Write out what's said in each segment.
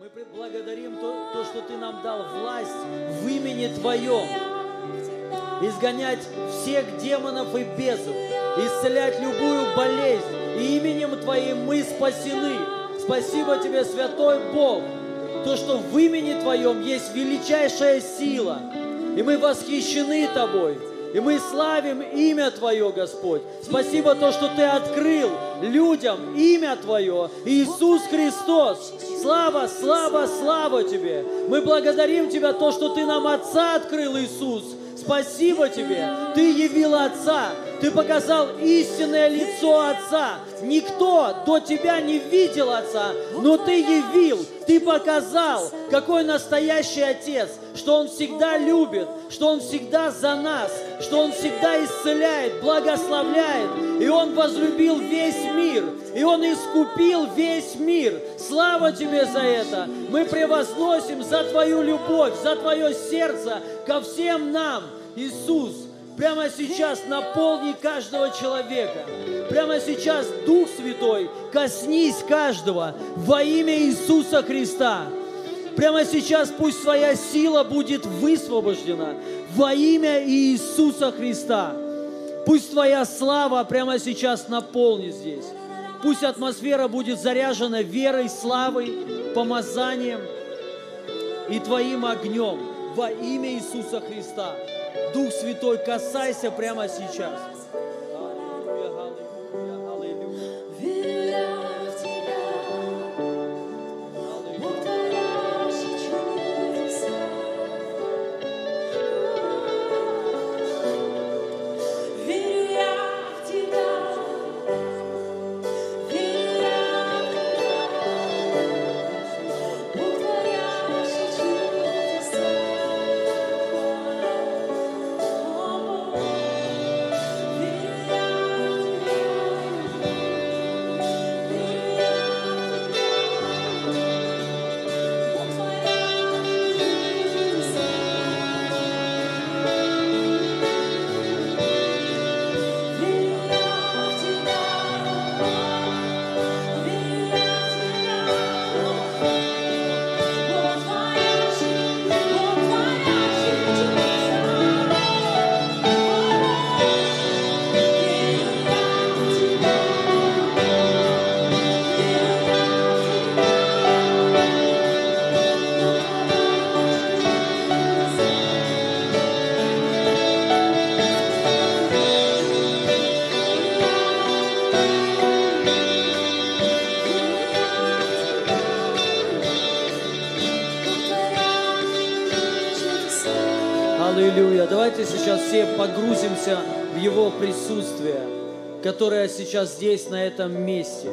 Мы при- благодарим то, то, что Ты нам дал власть в имени Твоем изгонять всех демонов и бесов, исцелять любую болезнь. И именем Твоим мы спасены. Спасибо Тебе, Святой Бог, то, что в имени Твоем есть величайшая сила. И мы восхищены Тобой. И мы славим имя Твое, Господь. Спасибо то, что Ты открыл людям имя Твое, Иисус Христос. Слава, слава, слава Тебе. Мы благодарим Тебя то, что Ты нам Отца открыл, Иисус. Спасибо Тебе. Ты явил Отца. Ты показал истинное лицо Отца. Никто до Тебя не видел Отца, но Ты явил, Ты показал, какой настоящий Отец, что Он всегда любит, что Он всегда за нас, что Он всегда исцеляет, благословляет, и Он возлюбил весь мир, и Он искупил весь мир. Слава Тебе за это! Мы превозносим за Твою любовь, за Твое сердце ко всем нам, Иисус. Прямо сейчас наполни каждого человека. Прямо сейчас, Дух Святой, коснись каждого во имя Иисуса Христа. Прямо сейчас пусть своя сила будет высвобождена во имя Иисуса Христа. Пусть Твоя слава прямо сейчас наполнит здесь. Пусть атмосфера будет заряжена верой, славой, помазанием и Твоим огнем во имя Иисуса Христа. Дух Святой, касайся прямо сейчас. Аллилуйя, Аллилуйя. Давайте сейчас все погрузимся в Его присутствие, которое сейчас здесь, на этом месте.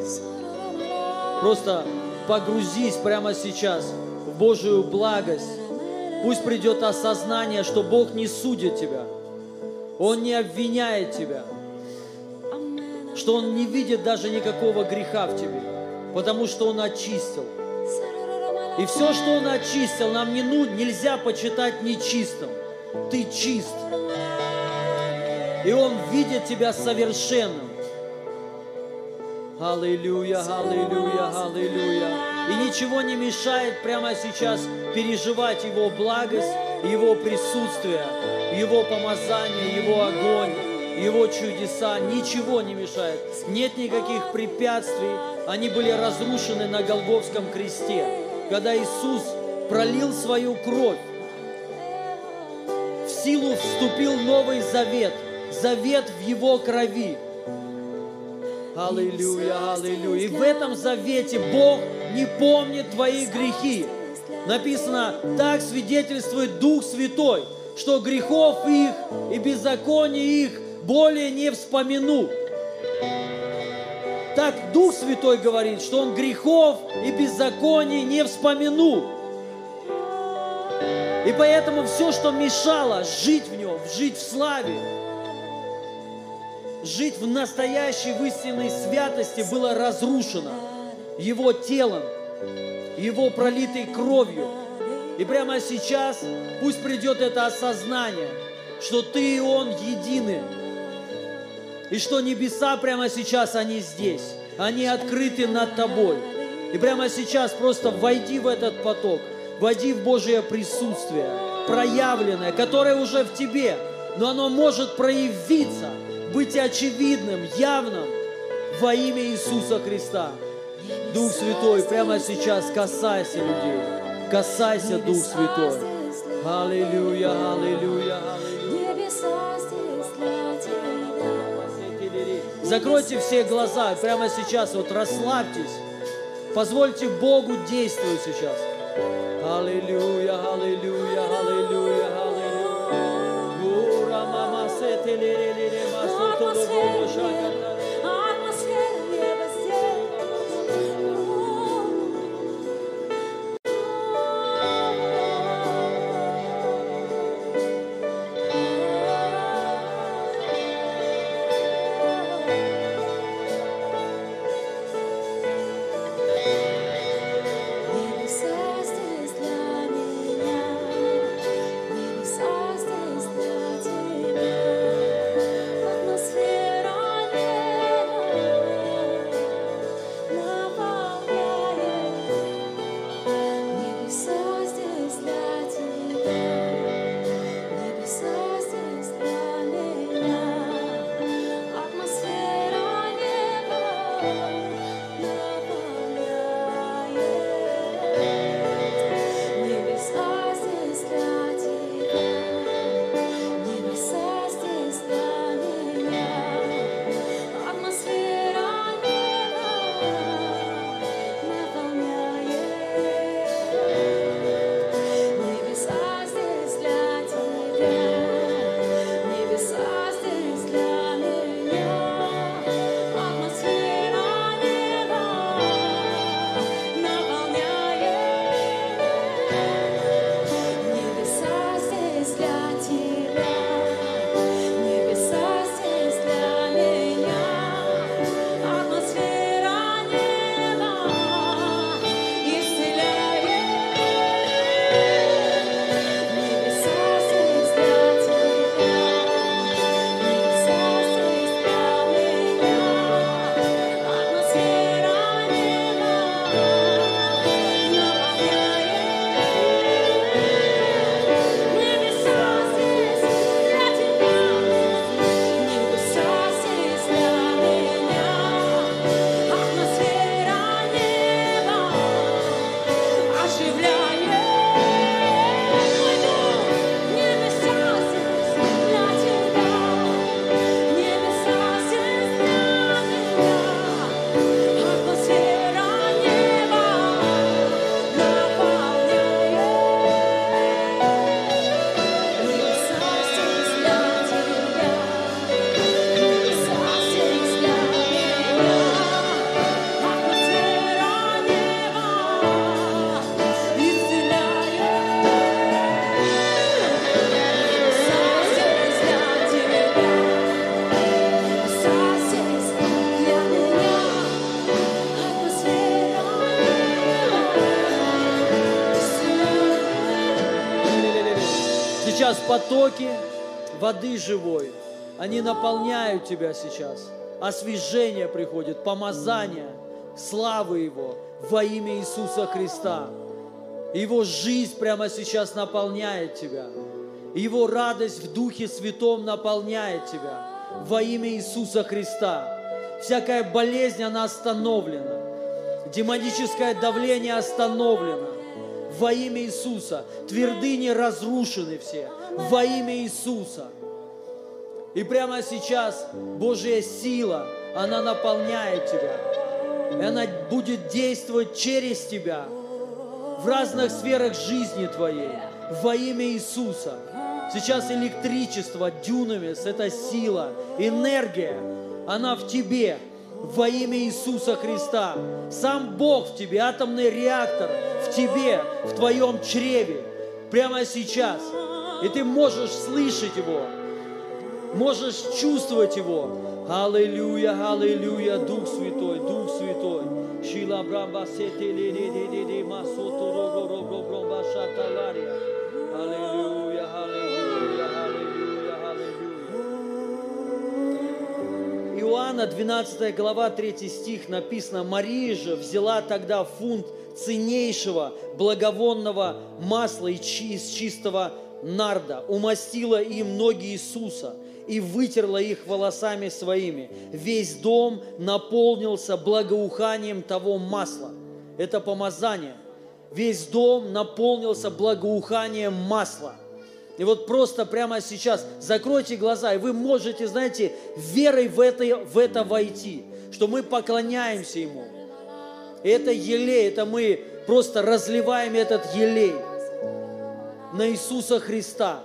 Просто погрузись прямо сейчас в Божию благость. Пусть придет осознание, что Бог не судит тебя. Он не обвиняет тебя. Что Он не видит даже никакого греха в тебе. Потому что Он очистил. И все, что Он очистил, нам не ну, нельзя почитать нечистым. Ты чист. И Он видит тебя совершенным. Аллилуйя, аллилуйя, аллилуйя. И ничего не мешает прямо сейчас переживать Его благость, Его присутствие, Его помазание, Его огонь, Его чудеса. Ничего не мешает. Нет никаких препятствий. Они были разрушены на Голговском кресте. Когда Иисус пролил свою кровь, силу вступил новый завет, завет в Его крови. Аллилуйя, аллилуйя. И в этом завете Бог не помнит твои грехи. Написано, так свидетельствует Дух Святой, что грехов их и беззаконий их более не вспомяну. Так Дух Святой говорит, что Он грехов и беззаконий не вспомяну. И поэтому все, что мешало жить в Нем, жить в славе, жить в настоящей, в истинной святости было разрушено Его телом, Его пролитой кровью. И прямо сейчас пусть придет это осознание, что ты и Он едины. И что небеса прямо сейчас, они здесь. Они открыты над тобой. И прямо сейчас просто войди в этот поток, войди в Божье присутствие, проявленное, которое уже в тебе, но оно может проявиться, быть очевидным, явным во имя Иисуса Христа. Дух Святой, прямо сейчас касайся людей, касайся, Дух Святой. Аллилуйя, аллилуйя. Закройте все глаза, прямо сейчас вот расслабьтесь. Позвольте Богу действовать сейчас. Аллилуйя, аллилуйя, аллилуйя, аллилуйя. Ура, мама, се, те, ле, ле, потоки воды живой, они наполняют тебя сейчас. Освежение приходит, помазание, славы Его во имя Иисуса Христа. Его жизнь прямо сейчас наполняет тебя. Его радость в Духе Святом наполняет тебя во имя Иисуса Христа. Всякая болезнь, она остановлена. Демоническое давление остановлено во имя Иисуса. Твердыни разрушены все во имя Иисуса. И прямо сейчас Божья сила, она наполняет тебя. И она будет действовать через тебя в разных сферах жизни твоей во имя Иисуса. Сейчас электричество, дюнамис, это сила, энергия, она в тебе во имя Иисуса Христа. Сам Бог в тебе, атомный реактор в тебе, в твоем чреве, прямо сейчас. И ты можешь слышать Его, можешь чувствовать Его. Аллилуйя, аллилуйя, Дух Святой, Дух Святой. Шила брамба сете ле Иоанна, 12 глава, 3 стих написано, «Мария же взяла тогда фунт ценнейшего благовонного масла из чистого нарда, умастила им ноги Иисуса и вытерла их волосами своими. Весь дом наполнился благоуханием того масла». Это помазание. Весь дом наполнился благоуханием масла – и вот просто прямо сейчас закройте глаза, и вы можете, знаете, верой в это, в это войти, что мы поклоняемся Ему. И это елей, это мы просто разливаем этот елей на Иисуса Христа.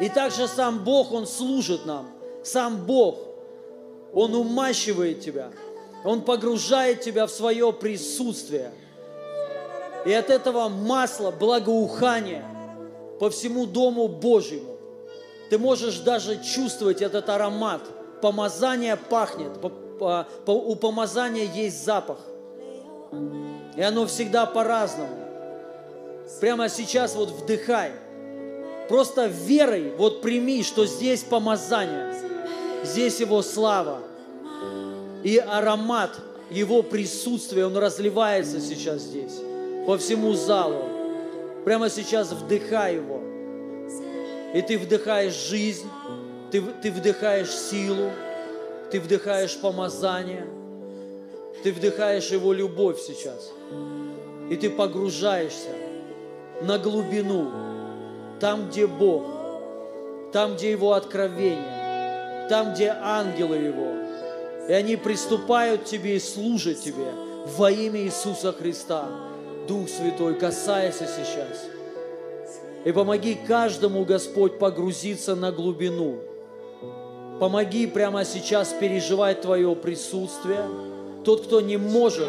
И также сам Бог, Он служит нам. Сам Бог, Он умащивает тебя. Он погружает тебя в свое присутствие. И от этого масла, благоухания – по всему Дому Божьему. Ты можешь даже чувствовать этот аромат. Помазание пахнет, по- по- по- у помазания есть запах. И оно всегда по-разному. Прямо сейчас вот вдыхай. Просто верой вот прими, что здесь помазание, здесь Его слава. И аромат Его присутствия, он разливается сейчас здесь, по всему залу. Прямо сейчас вдыхай его. И ты вдыхаешь жизнь, ты, ты вдыхаешь силу, ты вдыхаешь помазание, ты вдыхаешь его любовь сейчас. И ты погружаешься на глубину, там, где Бог, там, где Его откровение, там, где ангелы Его. И они приступают к тебе и служат тебе во имя Иисуса Христа. Дух Святой, касайся сейчас. И помоги каждому, Господь, погрузиться на глубину. Помоги прямо сейчас переживать Твое присутствие. Тот, кто не может,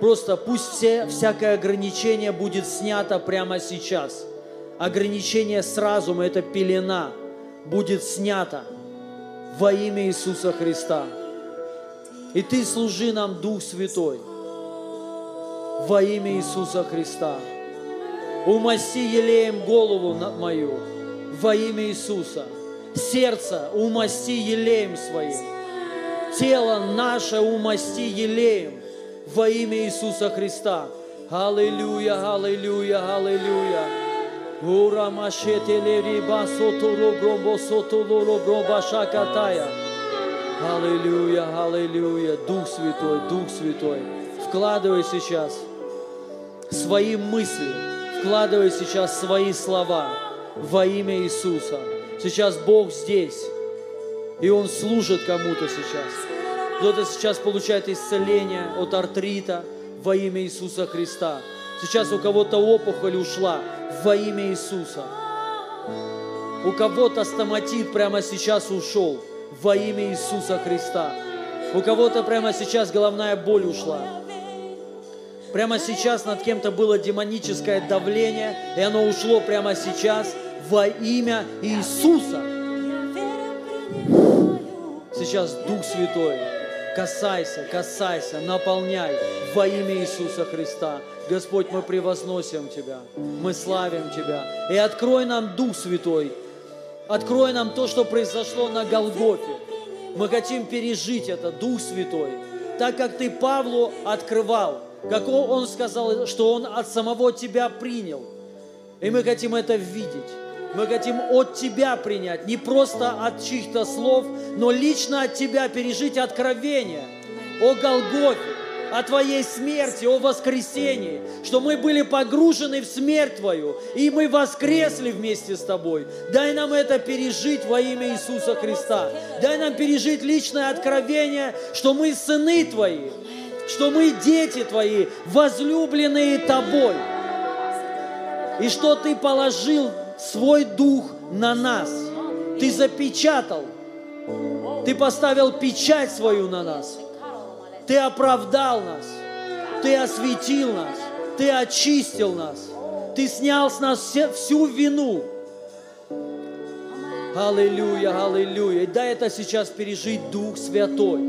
просто пусть все, всякое ограничение будет снято прямо сейчас. Ограничение с разума, это пелена, будет снято во имя Иисуса Христа. И Ты служи нам, Дух Святой, во имя Иисуса Христа. Умасти елеем голову мою во имя Иисуса. Сердце умасти елеем своим. Тело наше умасти елеем во имя Иисуса Христа. Аллилуйя, аллилуйя, аллилуйя. Ура машете лериба сотуро громбо сотулоро громба шакатая. Аллилуйя, аллилуйя. Дух Святой, Дух Святой. Вкладывай сейчас свои мысли, вкладывай сейчас свои слова во имя Иисуса. Сейчас Бог здесь, и Он служит кому-то сейчас. Кто-то сейчас получает исцеление от артрита во имя Иисуса Христа. Сейчас у кого-то опухоль ушла во имя Иисуса. У кого-то стоматит прямо сейчас ушел во имя Иисуса Христа. У кого-то прямо сейчас головная боль ушла. Прямо сейчас над кем-то было демоническое давление, и оно ушло прямо сейчас во имя Иисуса. Сейчас Дух Святой, касайся, касайся, наполняй во имя Иисуса Христа. Господь, мы превозносим Тебя, мы славим Тебя. И открой нам Дух Святой, открой нам то, что произошло на Голгофе. Мы хотим пережить это, Дух Святой, так как Ты Павлу открывал, как он сказал, что он от самого Тебя принял. И мы хотим это видеть. Мы хотим от Тебя принять, не просто от чьих-то слов, но лично от Тебя пережить откровение о Голгофе, о Твоей смерти, о воскресении, что мы были погружены в смерть Твою, и мы воскресли вместе с Тобой. Дай нам это пережить во имя Иисуса Христа. Дай нам пережить личное откровение, что мы сыны Твои, что мы дети Твои, возлюбленные Тобой и что Ты положил свой дух на нас. Ты запечатал, Ты поставил печать свою на нас. Ты оправдал нас, Ты осветил нас, Ты очистил нас, Ты снял с нас все- всю вину. Аллилуйя, аллилуйя. И дай это сейчас пережить Дух Святой.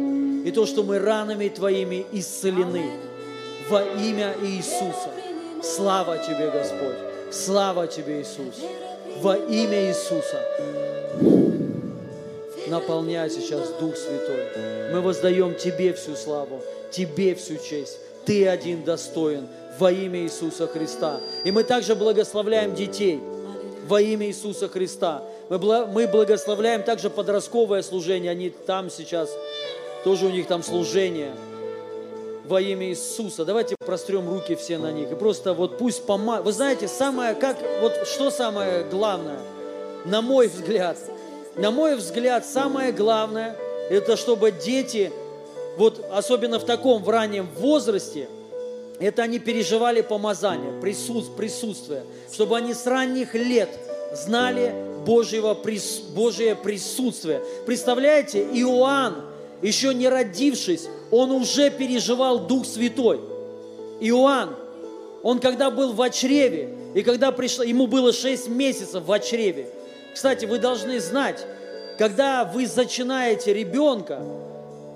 И то, что мы ранами Твоими исцелены во имя Иисуса. Слава Тебе, Господь. Слава Тебе, Иисус. Во имя Иисуса. Наполняй сейчас Дух Святой. Мы воздаем Тебе всю славу, Тебе всю честь. Ты один достоин во имя Иисуса Христа. И мы также благословляем детей во имя Иисуса Христа. Мы, мы благословляем также подростковое служение. Они там сейчас, тоже у них там служение во имя Иисуса. Давайте прострем руки все на них. И просто вот пусть пома... Вы знаете, самое, как, вот что самое главное, на мой взгляд, на мой взгляд, самое главное, это чтобы дети, вот особенно в таком, в раннем возрасте, это они переживали помазание, присут- присутствие, чтобы они с ранних лет знали Божьего, Божие присутствие. Представляете, Иоанн, еще не родившись, он уже переживал Дух Святой. Иоанн, он когда был в чреве, и когда пришло, ему было 6 месяцев в чреве. Кстати, вы должны знать, когда вы зачинаете ребенка,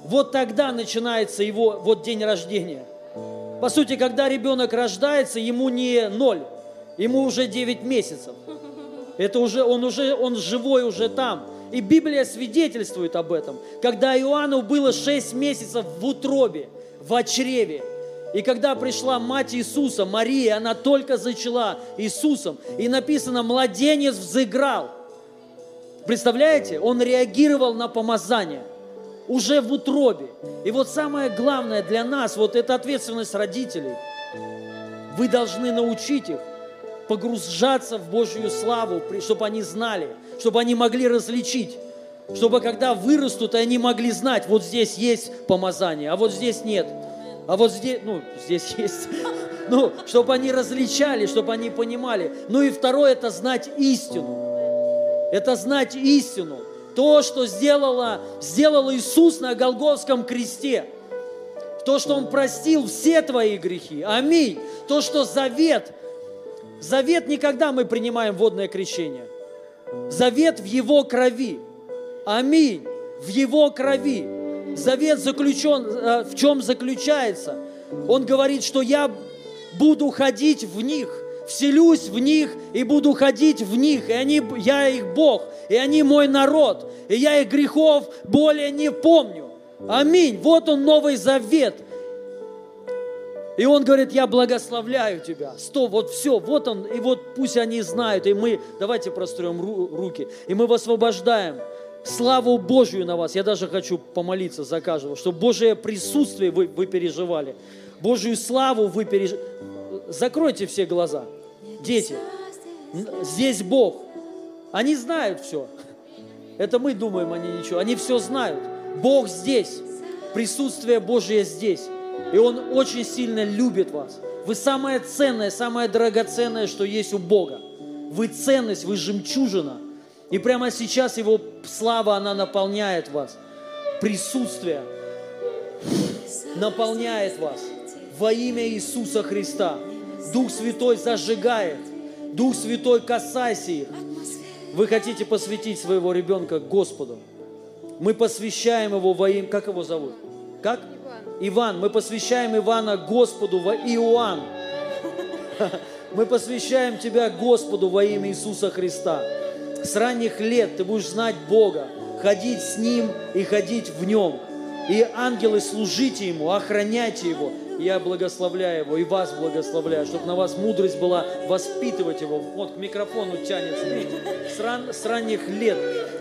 вот тогда начинается его вот день рождения. По сути, когда ребенок рождается, ему не ноль, ему уже 9 месяцев. Это уже, он уже, он живой уже там. И Библия свидетельствует об этом. Когда Иоанну было 6 месяцев в утробе, в чреве, и когда пришла мать Иисуса, Мария, она только зачала Иисусом, и написано, младенец взыграл. Представляете? Он реагировал на помазание уже в утробе. И вот самое главное для нас, вот это ответственность родителей. Вы должны научить их погружаться в Божью славу, чтобы они знали, чтобы они могли различить, чтобы когда вырастут, они могли знать, вот здесь есть помазание, а вот здесь нет, а вот здесь, ну, здесь есть, ну, чтобы они различали, чтобы они понимали. Ну и второе, это знать истину. Это знать истину. То, что сделала, сделал Иисус на Голгофском кресте. То, что Он простил все твои грехи. Аминь. То, что завет. Завет никогда мы принимаем водное крещение. Завет в Его крови. Аминь. В Его крови. Завет заключен, э, в чем заключается? Он говорит, что я буду ходить в них, вселюсь в них и буду ходить в них, и они, я их Бог, и они мой народ, и я их грехов более не помню. Аминь. Вот он Новый Завет. И он говорит, я благословляю тебя. Сто, вот все, вот он, и вот пусть они знают, и мы, давайте простроим ру- руки, и мы высвобождаем славу Божью на вас. Я даже хочу помолиться за каждого, чтобы Божие присутствие вы, вы переживали, Божью славу вы переживали. Закройте все глаза, дети. Здесь Бог. Они знают все. Это мы думаем, они ничего. Они все знают. Бог здесь. Присутствие Божие здесь. И Он очень сильно любит вас. Вы самое ценное, самое драгоценное, что есть у Бога. Вы ценность, вы жемчужина. И прямо сейчас Его слава, она наполняет вас. Присутствие наполняет вас во имя Иисуса Христа. Дух Святой зажигает. Дух Святой касайся их. Вы хотите посвятить своего ребенка Господу. Мы посвящаем его во имя... Как его зовут? Как? Иван. Мы посвящаем Ивана Господу во Иоанн. Мы посвящаем тебя Господу во имя Иисуса Христа. С ранних лет ты будешь знать Бога, ходить с Ним и ходить в Нем. И ангелы, служите Ему, охраняйте Его. Я благословляю Его и вас благословляю, чтобы на вас мудрость была воспитывать Его. Вот к микрофону тянется. С, ран- с ранних лет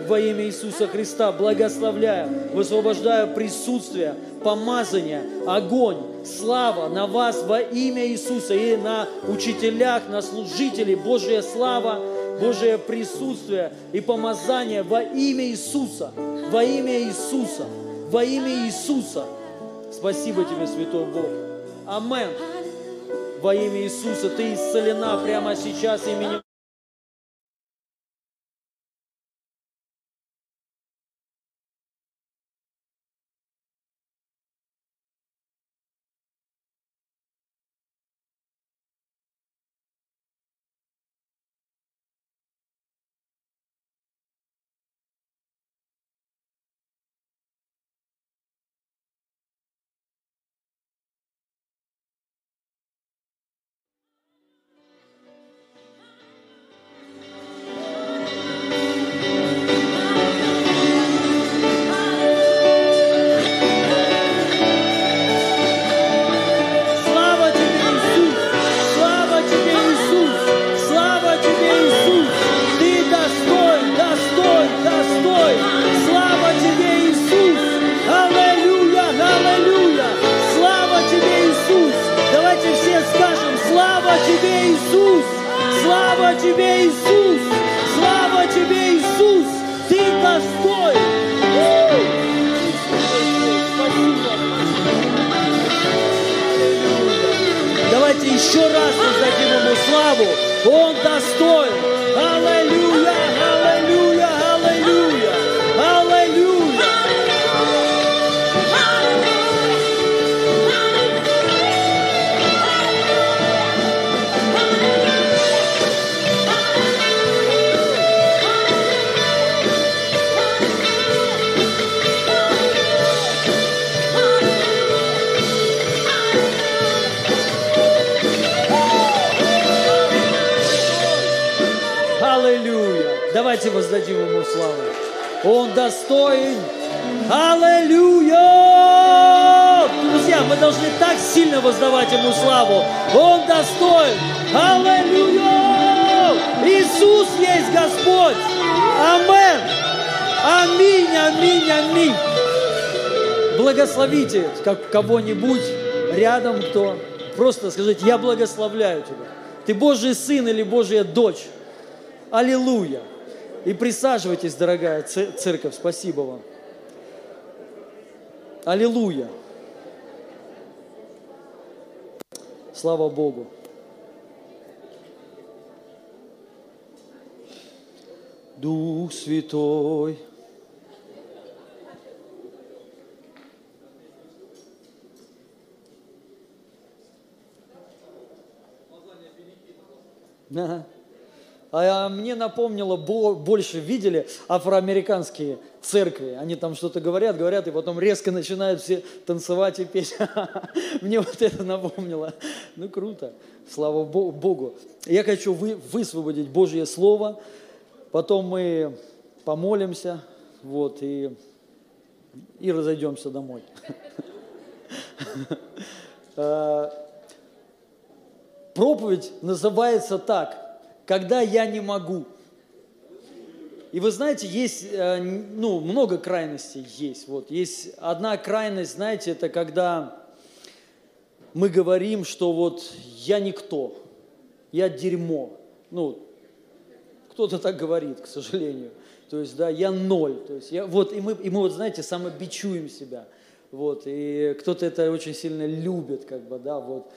во имя Иисуса Христа благословляю, высвобождаю присутствие, помазание, огонь, слава на вас во имя Иисуса и на учителях, на служителей. Божья слава, Божие присутствие и помазание во имя Иисуса, во имя Иисуса, во имя Иисуса. Спасибо тебе, Святой Бог. Амен. Во имя Иисуса ты исцелена прямо сейчас именем как кого-нибудь рядом, кто просто скажите, я благословляю тебя. Ты Божий сын или Божья дочь. Аллилуйя. И присаживайтесь, дорогая церковь, спасибо вам. Аллилуйя. Слава Богу. Дух Святой. Ага. А мне напомнило, бо- больше видели афроамериканские церкви. Они там что-то говорят, говорят, и потом резко начинают все танцевать и петь. Мне вот это напомнило. Ну, круто. Слава Бо- Богу. Я хочу вы- высвободить Божье Слово. Потом мы помолимся, вот, и, и разойдемся домой. Проповедь называется так, когда я не могу. И вы знаете, есть, э, ну, много крайностей есть. Вот, есть одна крайность, знаете, это когда мы говорим, что вот я никто, я дерьмо. Ну, кто-то так говорит, к сожалению. То есть, да, я ноль. То есть, я, вот, и мы, и мы вот, знаете, самобичуем себя. Вот, и кто-то это очень сильно любит, как бы, да, вот.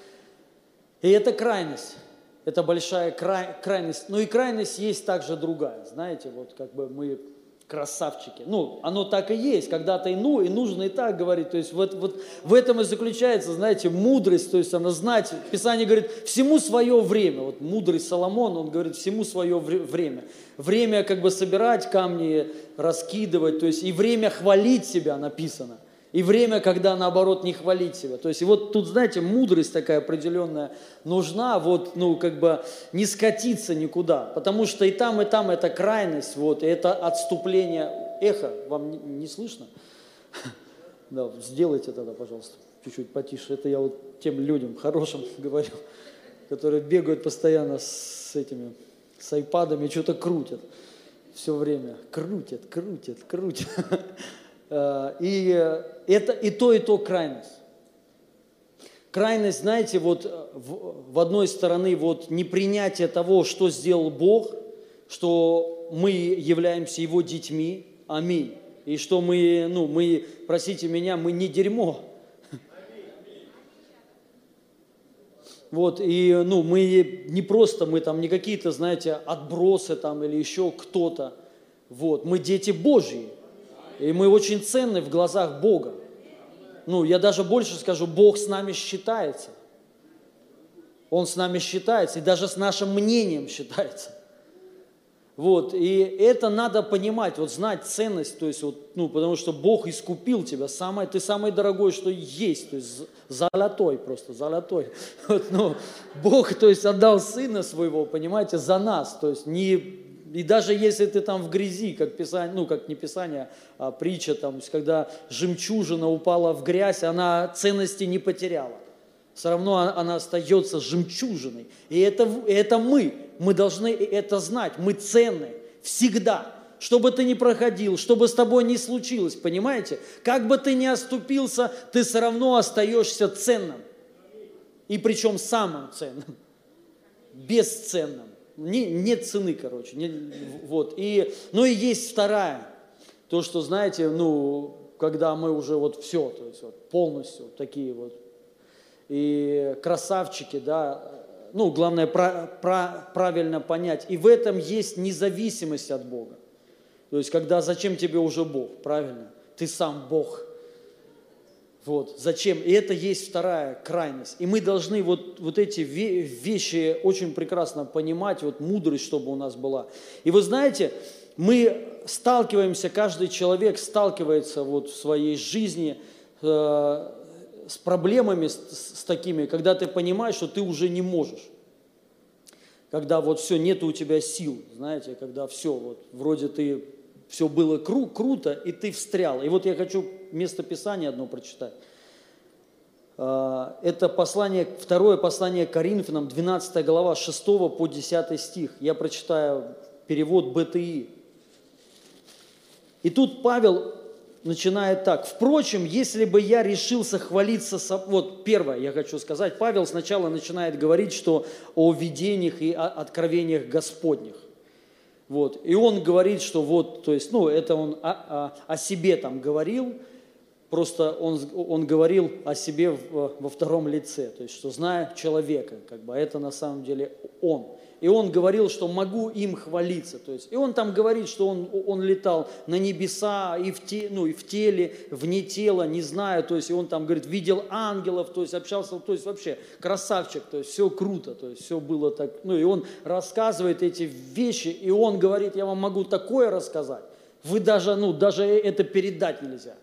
И это крайность. Это большая край- крайность. Но и крайность есть также другая. Знаете, вот как бы мы красавчики. Ну, оно так и есть. Когда-то и, ну, и нужно и так говорить. То есть вот, вот в этом и заключается, знаете, мудрость. То есть она знать. Писание говорит, всему свое время. Вот мудрый Соломон, он говорит, всему свое вре- время. Время как бы собирать камни, раскидывать. То есть и время хвалить себя написано. И время, когда наоборот не хвалить себя. То есть вот тут, знаете, мудрость такая определенная нужна, вот, ну, как бы не скатиться никуда. Потому что и там, и там это крайность, вот, и это отступление. Эхо, вам не, не слышно? Да, сделайте тогда, пожалуйста, чуть-чуть потише. Это я вот тем людям хорошим говорю, которые бегают постоянно с этими, с айпадами, что-то крутят все время. Крутят, крутят, крутят. Э, И это и то, и то крайность. Крайность, знаете, вот э, в, в одной стороны вот непринятие того, что сделал Бог, что мы являемся Его детьми, аминь, и что мы, ну, мы, простите меня, мы не дерьмо. Вот, и, ну, мы не просто, мы там не какие-то, знаете, отбросы там или еще кто-то. Вот, мы дети Божьи. И мы очень ценны в глазах Бога. Ну, я даже больше скажу, Бог с нами считается. Он с нами считается, и даже с нашим мнением считается. Вот, и это надо понимать, вот знать ценность, то есть вот, ну, потому что Бог искупил тебя, самое, ты самый дорогой, что есть, то есть золотой просто, золотой. Вот, ну, Бог, то есть отдал Сына Своего, понимаете, за нас, то есть не, и даже если ты там в грязи, как Писание, ну, как не Писание, а притча, там, когда жемчужина упала в грязь, она ценности не потеряла. Все равно она- остается жемчужиной. И это, это мы. Мы должны это знать. Мы ценны всегда. Что бы ты ни проходил, что бы с тобой ни случилось, понимаете? Как бы ты ни оступился, ты все равно остаешься ценным. И причем самым ценным бесценным. Не, нет цены, короче. Не- вот. И, ну и есть вторая. То, что, знаете, ну, когда мы уже вот все, то есть вот полностью такие вот. и красавчики, да, ну, главное пра- пра- правильно понять. И в этом есть независимость от Бога. То есть, когда зачем тебе уже Бог, правильно? Ты сам Бог. Вот, зачем? И это есть вторая крайность. И мы должны вот, вот эти ве- вещи очень прекрасно понимать, вот мудрость, чтобы у нас была. И вы знаете, мы сталкиваемся, каждый человек сталкивается вот в своей жизни э, с проблемами, с, с такими, когда ты понимаешь, что ты уже не можешь. Когда вот все, нету у тебя сил, знаете, когда все, вот вроде ты, все было кру- круто, и ты встрял. И вот я хочу место Писания одно прочитать. А, Это послание, второе послание Коринфянам, 12 глава, 6 по 10 стих. Я прочитаю перевод БТИ. И тут Павел начинает так. Впрочем, если бы я решился хвалиться... Вот первое я хочу сказать. Павел сначала начинает говорить, что о видениях и о откровениях Господних. Вот. И он говорит, что вот, то есть, ну, это он о, о- о себе там говорил, просто он, он говорил о себе в- во втором лице, то есть, что зная человека, как бы, а это на самом деле он. И он говорил, что могу им хвалиться. То есть, и он там говорит, что он, он летал на небеса и в, те, ну, и в теле, вне тела, не знаю. То есть, и он там говорит, видел ангелов, то есть общался, то есть вообще красавчик, то есть все круто, то есть все было так. Ну и он рассказывает эти вещи, и он говорит, я вам могу такое рассказать. Вы даже, ну, даже это передать нельзя.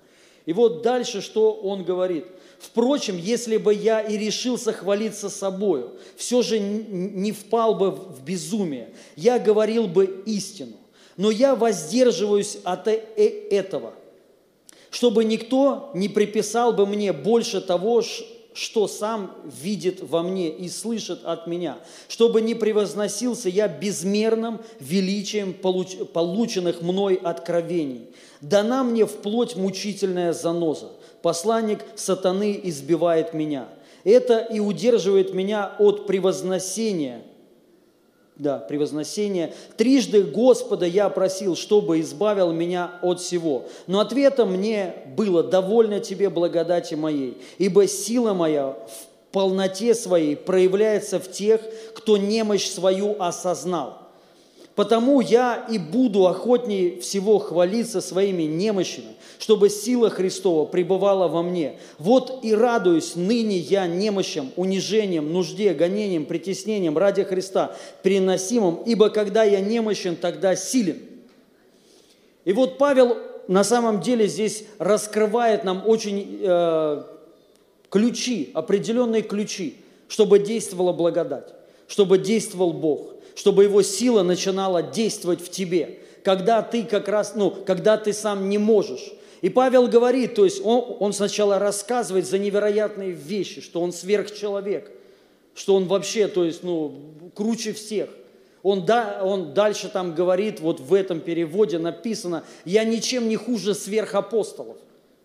И вот дальше, что он говорит. Впрочем, если бы я и решился хвалиться собою, все же не впал бы в безумие. Я говорил бы истину. Но я воздерживаюсь от э- э- этого, чтобы никто не приписал бы мне больше того, что сам видит во мне и слышит от меня, чтобы не превозносился я безмерным величием получ- полученных мной откровений. Дана мне вплоть мучительная заноза. Посланник сатаны избивает меня. Это и удерживает меня от превозносения да, превозносение. Трижды Господа я просил, чтобы избавил меня от всего. Но ответом мне было, довольно тебе благодати моей, ибо сила моя в полноте своей проявляется в тех, кто немощь свою осознал. Потому я и буду охотнее всего хвалиться своими немощами, чтобы сила Христова пребывала во мне. Вот и радуюсь ныне я немощам, унижением, нужде, гонением, притеснением ради Христа, переносимым, ибо когда я немощен, тогда силен. И вот Павел на самом деле здесь раскрывает нам очень э, ключи, определенные ключи, чтобы действовала благодать, чтобы действовал Бог, чтобы Его сила начинала действовать в тебе, когда ты как раз, ну, когда ты сам не можешь. И Павел говорит, то есть он, он сначала рассказывает за невероятные вещи, что он сверхчеловек, что он вообще, то есть, ну, круче всех. Он, да, он дальше там говорит, вот в этом переводе написано, я ничем не хуже сверхапостолов.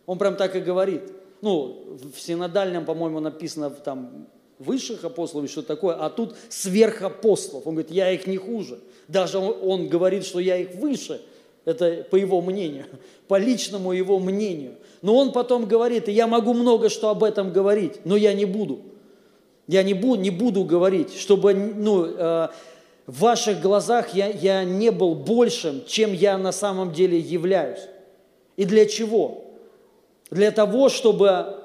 Он прям так и говорит. Ну, в синодальном, по-моему, написано там высших апостолов, что такое, а тут сверхапостолов. Он говорит, я их не хуже. Даже он, говорит, что я их выше. Это по его мнению, по личному его мнению. Но он потом говорит, и я могу много что об этом говорить, но я не буду. Я не буду, не буду говорить, чтобы ну, э, в ваших глазах я, я не был большим, чем я на самом деле являюсь. И для чего? Для того, чтобы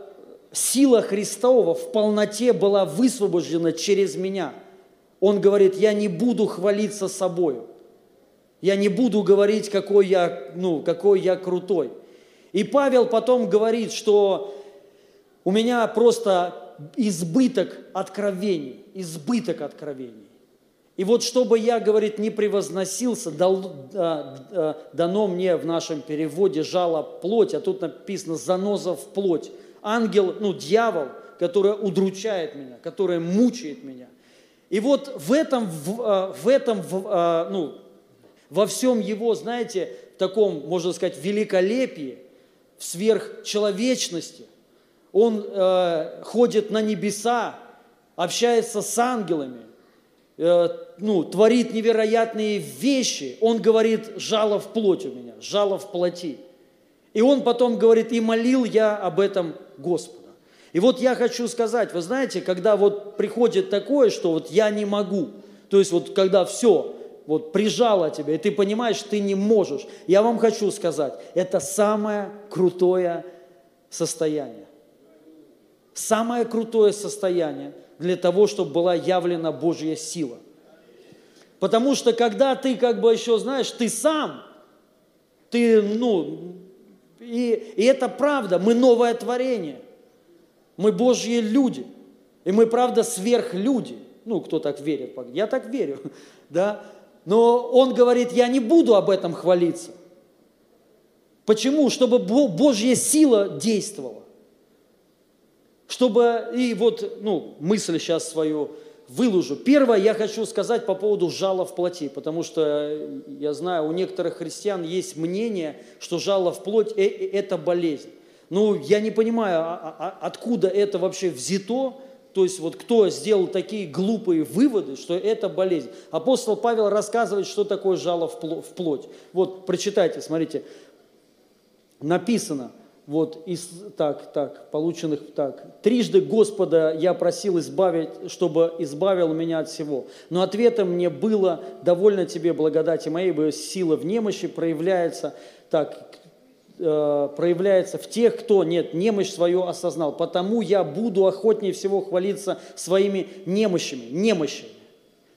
сила Христова в полноте была высвобождена через меня. Он говорит, я не буду хвалиться собою. Я не буду говорить, какой я, ну, какой я крутой. И Павел потом говорит, что у меня просто избыток откровений, избыток откровений. И вот чтобы я, говорит, не превозносился, дал, да, да, дано мне в нашем переводе жало плоть, а тут написано заноза в плоть. Ангел, ну, дьявол, который удручает меня, который мучает меня. И вот в этом, в, а, в этом в, а, ну, во всем его, знаете, в таком, можно сказать, великолепии, в сверхчеловечности, он э, ходит на небеса, общается с ангелами, э, ну, творит невероятные вещи. Он говорит, жало в плоть у меня, жало в плоти. И он потом говорит, и молил я об этом Господа. И вот я хочу сказать, вы знаете, когда вот приходит такое, что вот я не могу, то есть вот когда все, вот прижало тебя, и ты понимаешь, ты не можешь, я вам хочу сказать, это самое крутое состояние. Самое крутое состояние для того, чтобы была явлена Божья сила. Потому что когда ты как бы еще знаешь, ты сам, ты, ну, и, и это правда, мы новое творение, мы Божьи люди, и мы, правда, сверхлюди. Ну, кто так верит? Я так верю, да. Но он говорит, я не буду об этом хвалиться. Почему? Чтобы Бо- Божья сила действовала. Чтобы, и вот, ну, мысль сейчас свою выложу. Первое, я хочу сказать по поводу жала в плоти, потому что я знаю, у некоторых христиан есть мнение, что жало в плоть э- э- – это болезнь. Ну, я не понимаю, а- а- а- откуда это вообще взято, то есть вот кто сделал такие глупые выводы, что это болезнь. Апостол Павел рассказывает, что такое жало в плоть. Вот, прочитайте, смотрите, написано, вот из так, так, полученных так. Трижды Господа я просил избавить, чтобы избавил меня от всего. Но ответом мне было, довольно тебе благодати моей, ибо сила в немощи проявляется, так, э, проявляется в тех, кто, нет, немощь свою осознал. Потому я буду охотнее всего хвалиться своими немощами, немощами.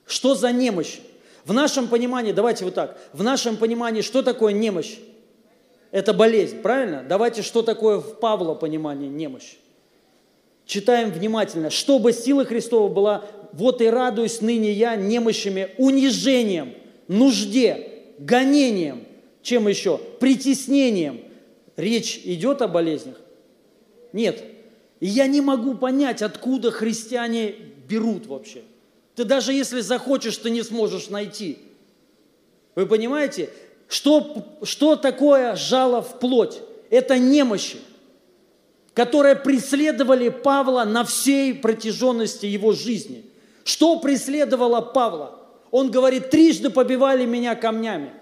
Что за немощь? В нашем понимании, давайте вот так, в нашем понимании, что такое немощь? Это болезнь, правильно? Давайте, что такое в Павла понимании немощь? Читаем внимательно. Чтобы сила Христова была, вот и радуюсь ныне я немощами, унижением, нужде, гонением, чем еще? Притеснением. Речь идет о болезнях? Нет. И я не могу понять, откуда христиане берут вообще. Ты даже если захочешь, ты не сможешь найти. Вы понимаете? Что, что такое жало в плоть? Это немощи, которые преследовали Павла на всей протяженности его жизни. Что преследовало Павла? Он говорит, трижды побивали меня камнями.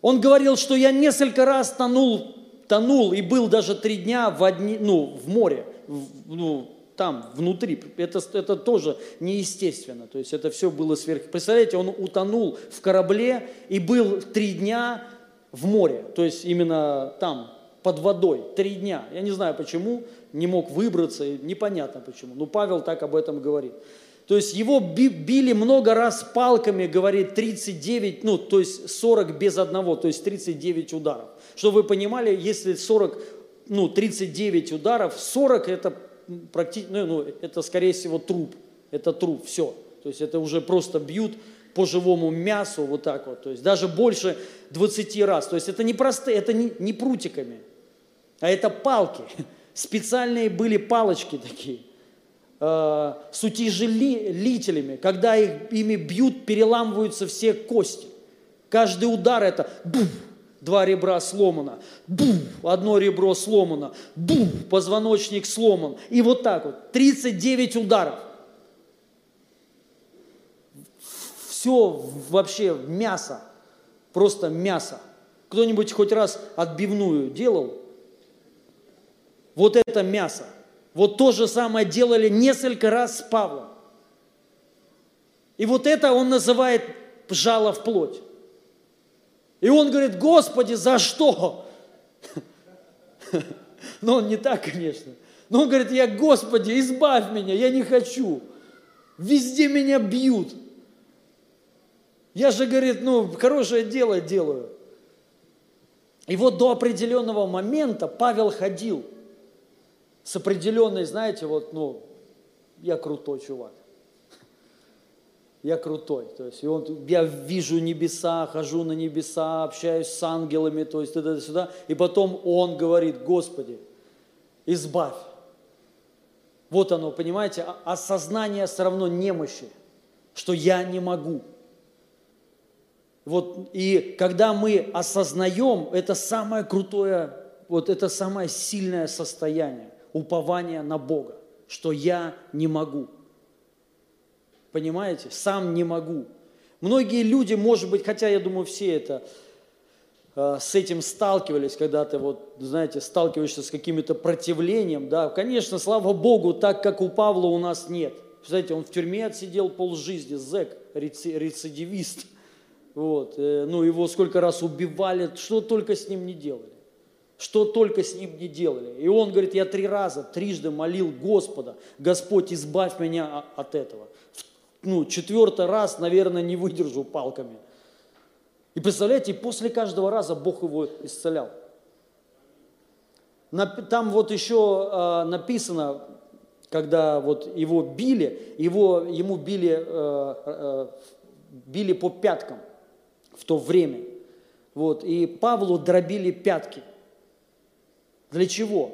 Он говорил, что я несколько раз тонул, тонул и был даже три дня в, одни, ну, в море, в- ну, там, внутри. Это, это тоже неестественно. То есть это все было сверх... Представляете, он утонул в корабле и был три дня в море. То есть именно там, под водой, три дня. Я не знаю почему, не мог выбраться, непонятно почему. Но Павел так об этом говорит. То есть его би- били много раз палками, говорит, 39, ну, то есть 40 без одного, то есть 39 ударов. Чтобы вы понимали, если 40, ну, 39 ударов, 40 это практически, ну, ну, это скорее всего труп, это труп, все. То есть это уже просто бьют по живому мясу вот так вот, то есть даже больше 20 раз. То есть это не простые, это не, не прутиками, а это палки. Специальные были палочки такие э, с утяжелителями, когда их, ими бьют, переламываются все кости. Каждый удар это буф, два ребра сломано, буф, одно ребро сломано, буф, позвоночник сломан. И вот так вот, 39 ударов. Все вообще мясо, просто мясо. Кто-нибудь хоть раз отбивную делал? Вот это мясо. Вот то же самое делали несколько раз с Павлом. И вот это он называет жало в плоть. И он говорит, Господи, за что? Но он не так, конечно. Но он говорит, я, Господи, избавь меня, я не хочу. Везде меня бьют. Я же, говорит, ну, хорошее дело делаю. И вот до определенного момента Павел ходил с определенной, знаете, вот, ну, я крутой чувак. Я крутой. То есть, и он, я вижу небеса, хожу на небеса, общаюсь с ангелами, то есть туда-сюда. И потом он говорит, Господи, избавь. Вот оно, понимаете, осознание все равно немощи, что я не могу. Вот, и когда мы осознаем, это самое крутое, вот это самое сильное состояние, упование на Бога, что я не могу. Понимаете? Сам не могу. Многие люди, может быть, хотя я думаю, все это э, с этим сталкивались, когда ты вот, знаете, сталкиваешься с каким-то противлением, да, конечно, слава Богу, так как у Павла у нас нет. Знаете, он в тюрьме отсидел полжизни, зэк, реци- рецидивист. Вот, э, ну, его сколько раз убивали, что только с ним не делали. Что только с ним не делали. И он говорит, я три раза, трижды молил Господа, Господь, избавь меня от этого. Ну, четвертый раз, наверное, не выдержу палками. И представляете, после каждого раза Бог его исцелял. Там вот еще а, написано, когда вот его били, его, ему били, э, э, били по пяткам в то время. Вот, и Павлу дробили пятки. Для чего?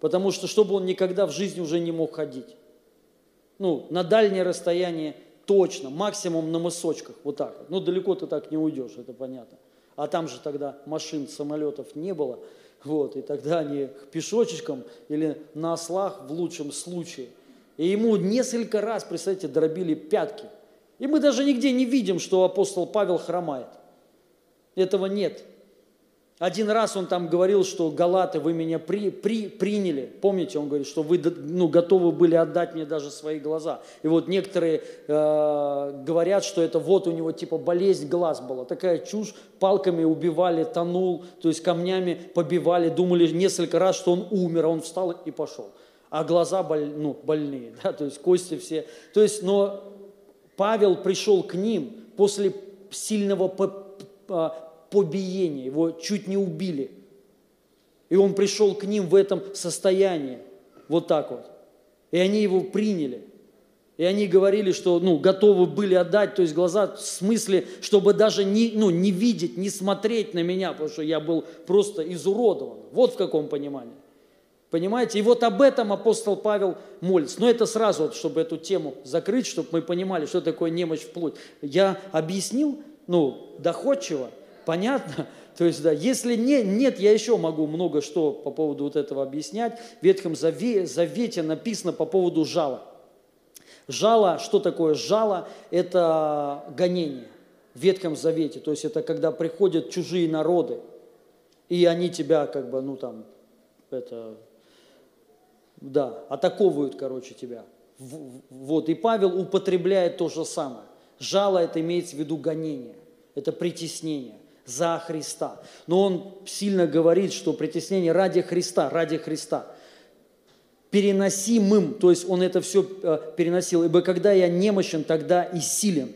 Потому что, чтобы он никогда в жизни уже не мог ходить. Ну, на дальнее расстояние точно, максимум на мысочках, вот так. вот. Ну, далеко ты так не уйдешь, это понятно. А там же тогда машин, самолетов не было, вот, и тогда они пешочком или на ослах в лучшем случае. И ему несколько раз, представьте, дробили пятки. И мы даже нигде не видим, что апостол Павел хромает. Этого нет. Один раз он там говорил, что галаты, вы меня при, при, приняли. Помните, он говорит, что вы ну, готовы были отдать мне даже свои глаза. И вот некоторые э, говорят, что это вот у него типа болезнь глаз была. Такая чушь, палками убивали, тонул, то есть камнями побивали, думали несколько раз, что он умер, а он встал и пошел. А глаза боль, ну, больные, да, то есть кости все. То есть, но Павел пришел к ним после сильного по- побиения, его чуть не убили. И он пришел к ним в этом состоянии, вот так вот. И они его приняли. И они говорили, что ну, готовы были отдать, то есть глаза в смысле, чтобы даже не, ну, не видеть, не смотреть на меня, потому что я был просто изуродован. Вот в каком понимании. Понимаете? И вот об этом апостол Павел молится. Но это сразу, вот, чтобы эту тему закрыть, чтобы мы понимали, что такое немощь в плоть. Я объяснил, ну, доходчиво, понятно? То есть, да, если не, нет, я еще могу много что по поводу вот этого объяснять. В Ветхом Заве- Завете написано по поводу жала. Жало, что такое жало? Это гонение в Ветхом Завете. То есть это когда приходят чужие народы, и они тебя как бы, ну там, это, да, атаковывают, короче, тебя. Вот, и Павел употребляет то же самое. Жало это имеется в виду гонение, это притеснение за Христа. Но он сильно говорит, что притеснение ради Христа, ради Христа переносимым, то есть он это все переносил, ибо когда я немощен, тогда и силен.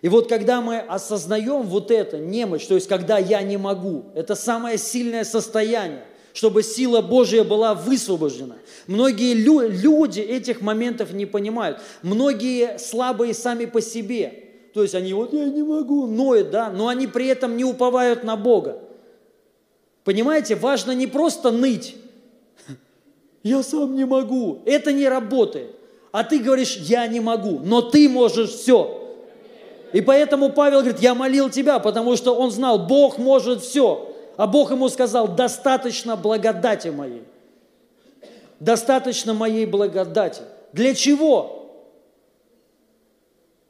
И вот когда мы осознаем вот это, немощь, то есть когда я не могу, это самое сильное состояние, чтобы сила Божья была высвобождена. Многие лю- люди этих моментов не понимают. Многие слабые сами по себе. То есть они вот, я не могу, ноют, да, но они при этом не уповают на Бога. Понимаете, важно не просто ныть, я сам не могу. Это не работает. А ты говоришь, я не могу, но ты можешь все. И поэтому Павел говорит, я молил тебя, потому что он знал, Бог может все. А Бог ему сказал, достаточно благодати моей. Достаточно моей благодати. Для чего?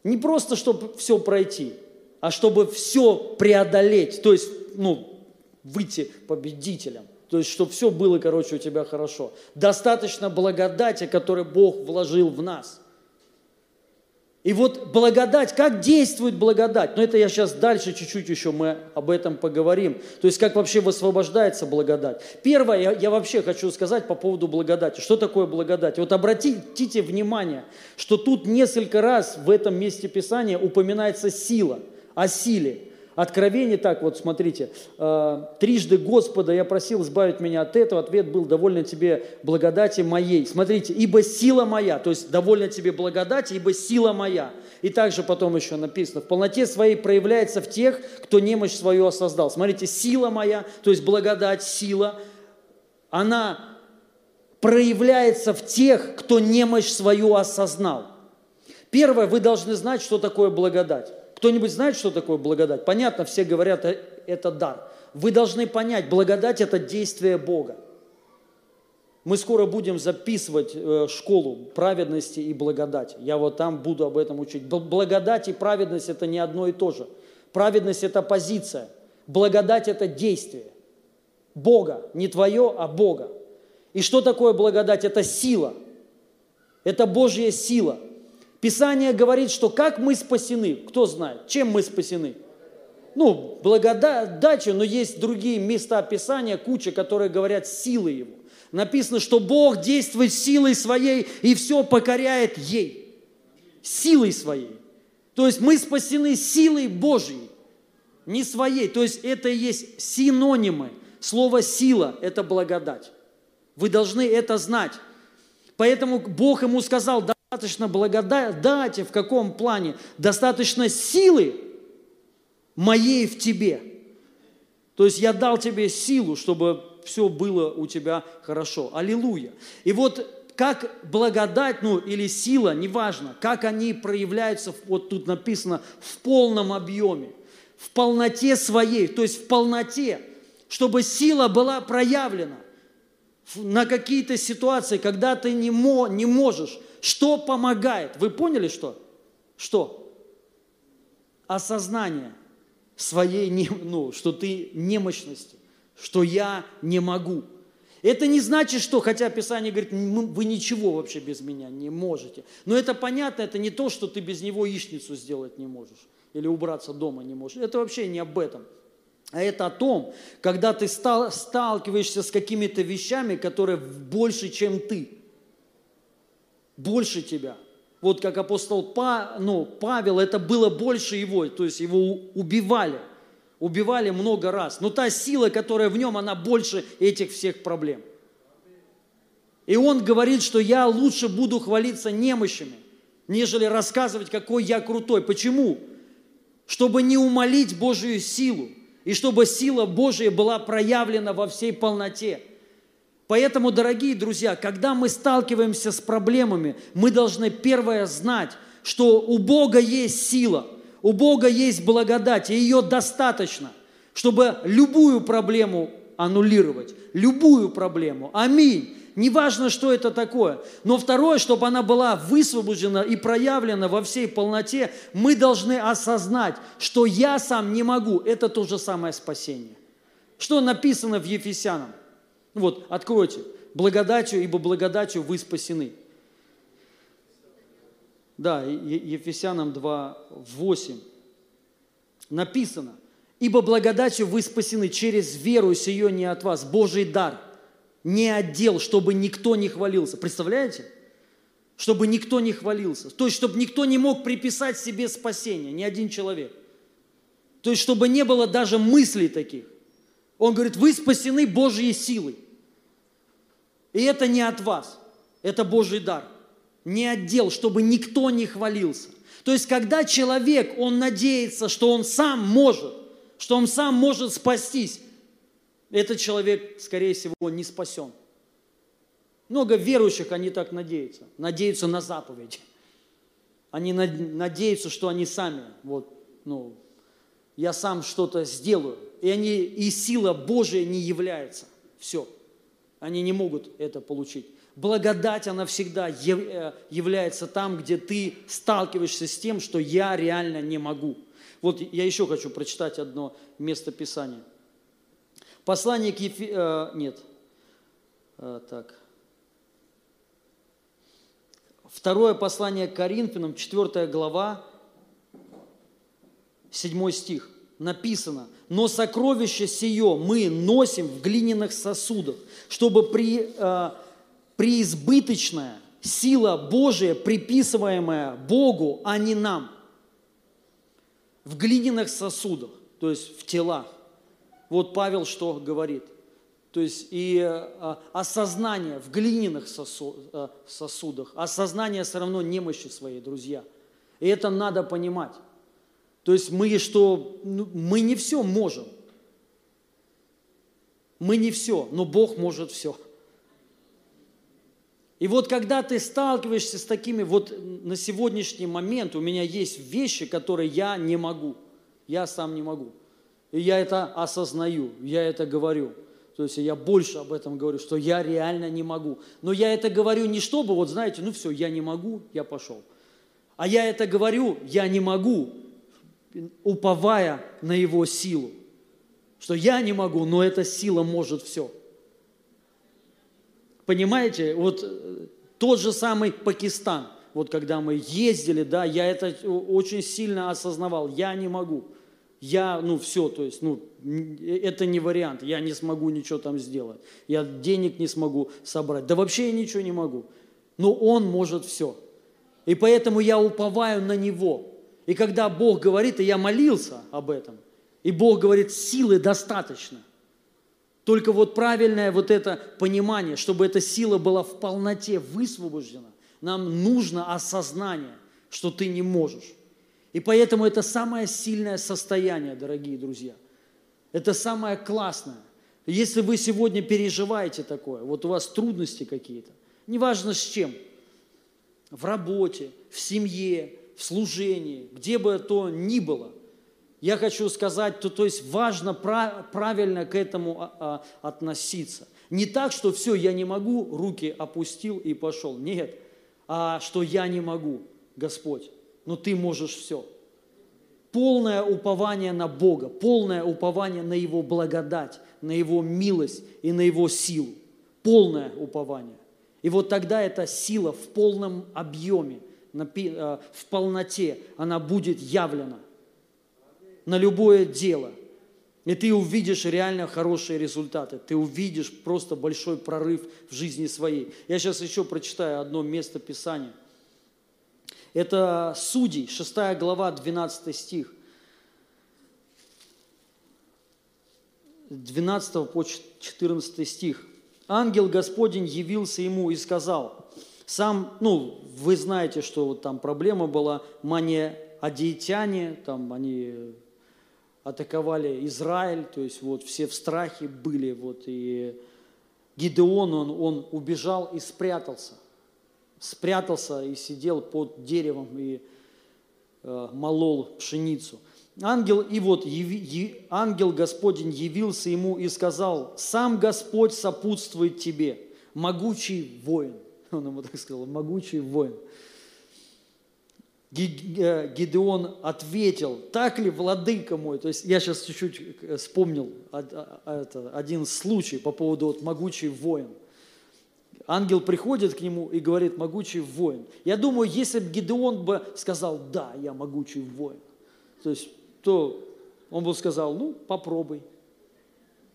Не просто, чтобы все пройти, а чтобы все преодолеть, то есть, ну, выйти победителем. То есть, чтобы все было, короче, у тебя хорошо. Достаточно благодати, которую Бог вложил в нас. И вот благодать, как действует благодать? Но это я сейчас дальше чуть-чуть еще мы об этом поговорим. То есть, как вообще высвобождается благодать. Первое, я, я вообще хочу сказать по поводу благодати. Что такое благодать? Вот обратите внимание, что тут несколько раз в этом месте Писания упоминается сила, о силе. Откровение так вот, смотрите, э, трижды Господа я просил избавить меня от этого, ответ был довольно тебе благодати моей. Смотрите, ибо сила моя, то есть довольно тебе благодати, ибо сила моя. И также потом еще написано, в полноте своей проявляется в тех, кто немощь свою осоздал. Смотрите, сила моя, то есть благодать, сила, она проявляется в тех, кто немощь свою осознал. Первое, вы должны знать, что такое благодать. Кто-нибудь знает, что такое благодать? Понятно, все говорят, э, это дар. Вы должны понять, благодать – это действие Бога. Мы скоро будем записывать э, школу праведности и благодати. Я вот там буду об этом учить. Бл- Благодать и праведность – это не одно и то же. Праведность – это позиция. Благодать – это действие. Бога, не твое, а Бога. И что такое благодать? Это сила. Это Божья сила. Писание говорит, что как мы спасены, кто знает, чем мы спасены? Ну, благодатью, но есть другие места Писания, куча, которые говорят силы Его. Написано, что Бог действует силой своей и все покоряет ей. Силой своей. То есть мы спасены силой Божьей, не своей. То есть это и есть синонимы. Слово «сила» – это благодать. Вы должны это знать. Поэтому Бог ему сказал, достаточно благодати в каком плане? Достаточно силы моей в тебе. То есть я дал тебе силу, чтобы все было у тебя хорошо. Аллилуйя. И вот как благодать, ну или сила, неважно, как они проявляются, вот тут написано, в полном объеме, в полноте своей, то есть в полноте, чтобы сила была проявлена на какие-то ситуации, когда ты не, мо, не можешь. Что помогает? Вы поняли, что? Что? Осознание своей, не- ну, что ты немощности, что я не могу. Это не значит, что, хотя Писание говорит, «Мы- вы ничего вообще без меня не можете. Но это понятно, это не то, что ты без него яичницу сделать не можешь или убраться дома не можешь. Это вообще не об этом. А это о том, когда ты стал- сталкиваешься с какими-то вещами, которые больше, чем ты. Больше тебя. Вот как апостол Па- ну, Павел, это было больше его, то есть его убивали. Убивали много раз. Но та сила, которая в нем, она больше этих всех проблем. И он говорит, что я лучше буду хвалиться немощами, нежели рассказывать, какой я крутой. Почему? Чтобы не умолить Божию силу, и чтобы сила Божия была проявлена во всей полноте. Поэтому, дорогие друзья, когда мы сталкиваемся с проблемами, мы должны первое знать, что у Бога есть сила, у Бога есть благодать, и ее достаточно, чтобы любую проблему аннулировать, любую проблему. Аминь. Неважно, что это такое. Но второе, чтобы она была высвобождена и проявлена во всей полноте, мы должны осознать, что я сам не могу. Это то же самое спасение. Что написано в Ефесянам? Вот, откройте. Благодатью, ибо благодатью вы спасены. Да, Ефесянам 2, 8. Написано, ибо благодатью вы спасены через веру сие не от вас, Божий дар, не отдел, чтобы никто не хвалился. Представляете? Чтобы никто не хвалился. То есть, чтобы никто не мог приписать себе спасение, ни один человек. То есть, чтобы не было даже мыслей таких. Он говорит, вы спасены Божьей силой. И это не от вас, это Божий дар. Не отдел, чтобы никто не хвалился. То есть, когда человек, он надеется, что он сам может, что он сам может спастись, этот человек, скорее всего, не спасен. Много верующих, они так надеются. Надеются на заповеди. Они над- надеются, что они сами, вот, ну, я сам что-то сделаю. И, они, и сила Божия не является. Все. Они не могут это получить. Благодать, она всегда э, является там, где ты сталкиваешься с тем, что я реально не могу. Вот я еще хочу прочитать одно место Писания. Послание к Ефе... э, Нет. Э, так. Второе послание к Коринфянам, 4 глава, 7 стих. Написано, «Но сокровище сие мы носим в глиняных сосудах, чтобы при, э, преизбыточная сила Божия, приписываемая Богу, а не нам». В глиняных сосудах, то есть в телах. Вот Павел что говорит. То есть и э, осознание в глиняных сосу- э, сосудах, осознание все равно немощи своей, друзья. И это надо понимать. То есть мы что, ну, мы не все можем. Мы не все, но Бог может все. И вот когда ты сталкиваешься с такими, вот на сегодняшний момент у меня есть вещи, которые я не могу. Я сам не могу. И я это осознаю, я это говорю. То есть я больше об этом говорю, что я реально не могу. Но я это говорю не чтобы, вот знаете, ну все, я не могу, я пошел. А я это говорю, я не могу, уповая на Его силу. Что я не могу, но эта сила может все. Понимаете, вот э, тот же самый Пакистан, вот когда мы ездили, да, я это очень сильно осознавал, я не могу. Я, ну, все, то есть, ну, н- это не вариант, я не смогу ничего там сделать. Я денег не смогу собрать, да вообще я ничего не могу. Но Он может все. И поэтому я уповаю на Него. И когда Бог говорит, и я молился об этом, и Бог говорит, силы достаточно. Только вот правильное вот это понимание, чтобы эта сила была в полноте высвобождена, нам нужно осознание, что ты не можешь. И поэтому это самое сильное состояние, дорогие друзья. Это самое классное. Если вы сегодня переживаете такое, вот у вас трудности какие-то, неважно с чем, в работе, в семье, в служении, где бы то ни было, я хочу сказать, то, то есть важно пра- правильно к этому а, а, относиться. Не так, что все, я не могу, руки опустил и пошел. Нет, а что я не могу, Господь, но Ты можешь все. Полное упование на Бога, полное упование на Его благодать, на Его милость и на Его силу. Полное упование. И вот тогда эта сила в полном объеме, в полноте, она будет явлена на любое дело. И ты увидишь реально хорошие результаты. Ты увидишь просто большой прорыв в жизни своей. Я сейчас еще прочитаю одно место Писания. Это Судей, 6 глава, 12 стих. 12 по 14 стих. Ангел Господень явился ему и сказал, сам, ну, вы знаете, что вот там проблема была, маниадиетяне, там они атаковали Израиль, то есть вот все в страхе были, вот и Гидеон, он, он убежал и спрятался, спрятался и сидел под деревом и э, молол пшеницу. Ангел, и вот яви- я- ангел Господень явился ему и сказал, сам Господь сопутствует тебе, могучий воин. Он ему так сказал, могучий воин. Ги- э, Гидеон ответил, так ли, владыка мой? То есть я сейчас чуть-чуть э, вспомнил один случай по поводу вот могучий воин. Ангел приходит к нему и говорит, могучий воин. Я думаю, если бы Гидеон бы сказал, да, я могучий воин, то есть, то он бы сказал, ну, попробуй,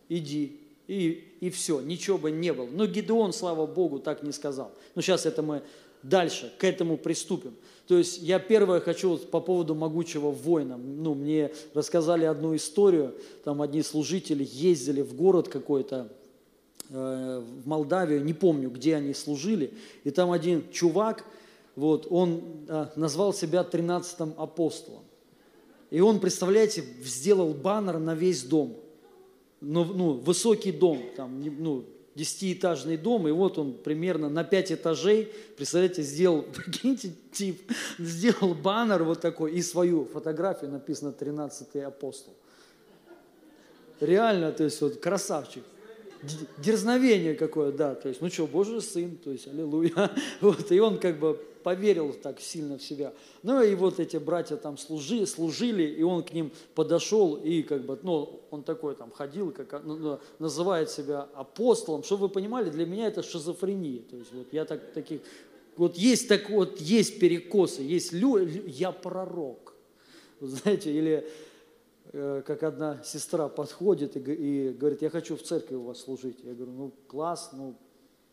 иди, и, и все, ничего бы не было. Но Гидеон, слава Богу, так не сказал. Но сейчас это мы дальше к этому приступим. То есть я первое хочу по поводу могучего воина. Ну, мне рассказали одну историю, там одни служители ездили в город какой-то, э, в Молдавию, не помню, где они служили, и там один чувак, вот, он э, назвал себя 13-м апостолом. И он, представляете, сделал баннер на весь дом. Ну, ну, высокий дом, там, ну, десятиэтажный дом, и вот он примерно на пять этажей, представляете, сделал, прикиньте, тип, сделал баннер вот такой и свою фотографию написано 13-й апостол. Реально, то есть вот красавчик. Дерзновение какое, да, то есть, ну что, Божий сын, то есть, аллилуйя. Вот, и он как бы поверил так сильно в себя. Ну и вот эти братья там служи, служили, и он к ним подошел, и как бы, ну, он такой там ходил, как, ну, ну, называет себя апостолом. Чтобы вы понимали, для меня это шизофрения. То есть вот я так, таких, вот есть так вот, есть перекосы, есть лю, лю- я пророк. Вот знаете, или э, как одна сестра подходит и говорит, я хочу в церкви у вас служить. Я говорю, ну класс, ну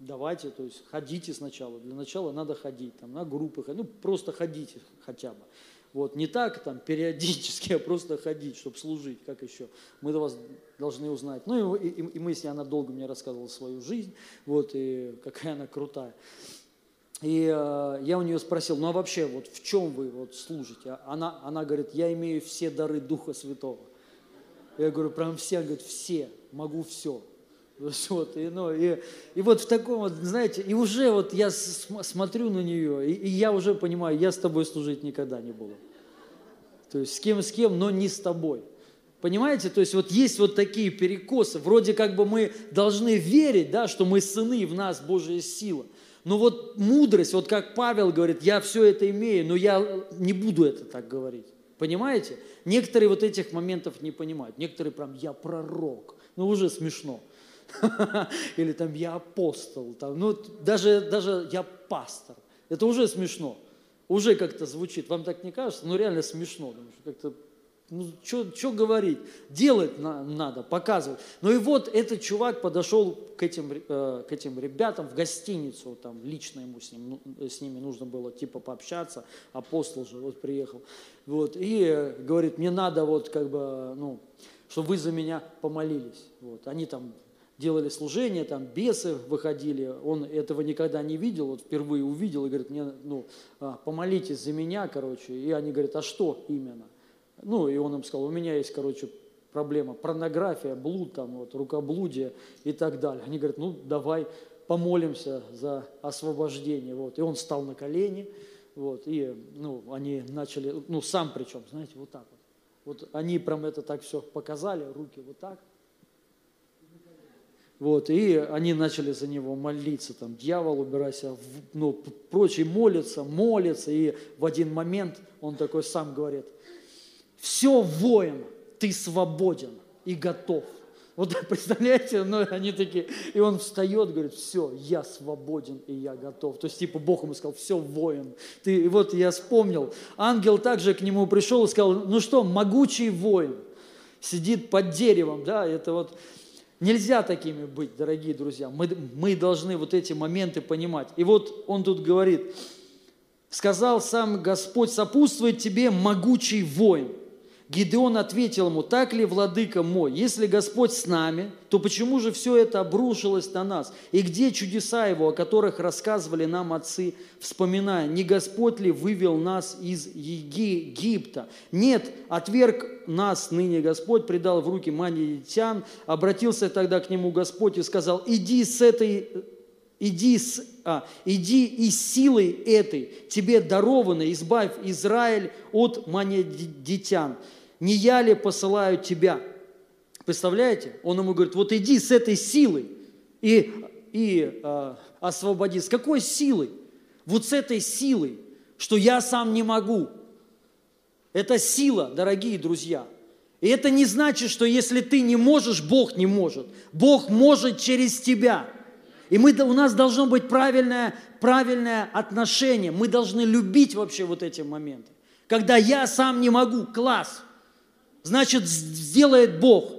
давайте, то есть ходите сначала. Для начала надо ходить, там, на группы, ну просто ходите хотя бы. Вот, не так там периодически, а просто ходить, чтобы служить, как еще. Мы вас должны узнать. Ну и, и, и мы с ней, она долго мне рассказывала свою жизнь, вот, и какая она крутая. И э, я у нее спросил, ну а вообще, вот в чем вы вот служите? А Она, она говорит, я имею все дары Духа Святого. Я говорю, прям все, Она говорит, все, могу все. Вот, и, ну, и, и вот в таком вот, знаете, и уже вот я см- смотрю на нее, и, и я уже понимаю, я с тобой служить никогда не буду. То есть с кем с кем, но не с тобой. Понимаете? То есть вот есть вот такие перекосы. Вроде как бы мы должны верить, да, что мы сыны, в нас Божья сила. Но вот мудрость, вот как Павел говорит, я все это имею, но я не буду это так говорить. Понимаете? Некоторые вот этих моментов не понимают. Некоторые прям, я пророк. Ну, уже смешно. Или там, я апостол. Там, ну, даже, даже я пастор. Это уже смешно. Уже как-то звучит. Вам так не кажется? Ну, реально смешно. Как-то ну, что говорить? Делать на- надо, показывать. Ну и вот этот чувак подошел к этим, э, к этим ребятам в гостиницу, там лично ему с, ним, ну, с ними нужно было типа пообщаться, апостол же вот приехал. Вот, и э, говорит, мне надо вот как бы, ну, чтобы вы за меня помолились. Вот, они там делали служение, там бесы выходили, он этого никогда не видел, вот впервые увидел и говорит, мне, ну, а, помолитесь за меня, короче. И они говорят, а что именно? Ну, и он им сказал, у меня есть, короче, проблема, порнография, блуд, там, вот, рукоблудие и так далее. Они говорят, ну, давай помолимся за освобождение. Вот. И он встал на колени, вот, и, ну, они начали, ну, сам причем, знаете, вот так вот. Вот они прям это так все показали, руки вот так. Вот, и они начали за него молиться, там, дьявол, убирайся, ну, прочие молятся, молятся, и в один момент он такой сам говорит, все, воин, ты свободен и готов. Вот представляете, ну, они такие, и он встает, говорит, все, я свободен и я готов. То есть, типа, Бог ему сказал, все, воин. Ты, и вот я вспомнил, ангел также к нему пришел и сказал, ну что, могучий воин, сидит под деревом, да, это вот нельзя такими быть, дорогие друзья. Мы, мы должны вот эти моменты понимать. И вот он тут говорит, сказал сам Господь, сопутствует тебе могучий воин. Гидеон ответил ему, так ли, владыка мой, если Господь с нами, то почему же все это обрушилось на нас? И где чудеса его, о которых рассказывали нам отцы, вспоминая, не Господь ли вывел нас из Египта? Нет, отверг нас ныне Господь, предал в руки манитян, обратился тогда к нему Господь и сказал, иди с этой Иди, с, а, иди и силой этой тебе даровано, избавь Израиль от манедитян. Не я ли посылаю тебя? Представляете? Он ему говорит, вот иди с этой силой и, и а, освободи. С какой силой? Вот с этой силой, что я сам не могу. Это сила, дорогие друзья. И это не значит, что если ты не можешь, Бог не может. Бог может через тебя. И мы, у нас должно быть правильное, правильное отношение. Мы должны любить вообще вот эти моменты. Когда я сам не могу, класс. Значит, сделает Бог.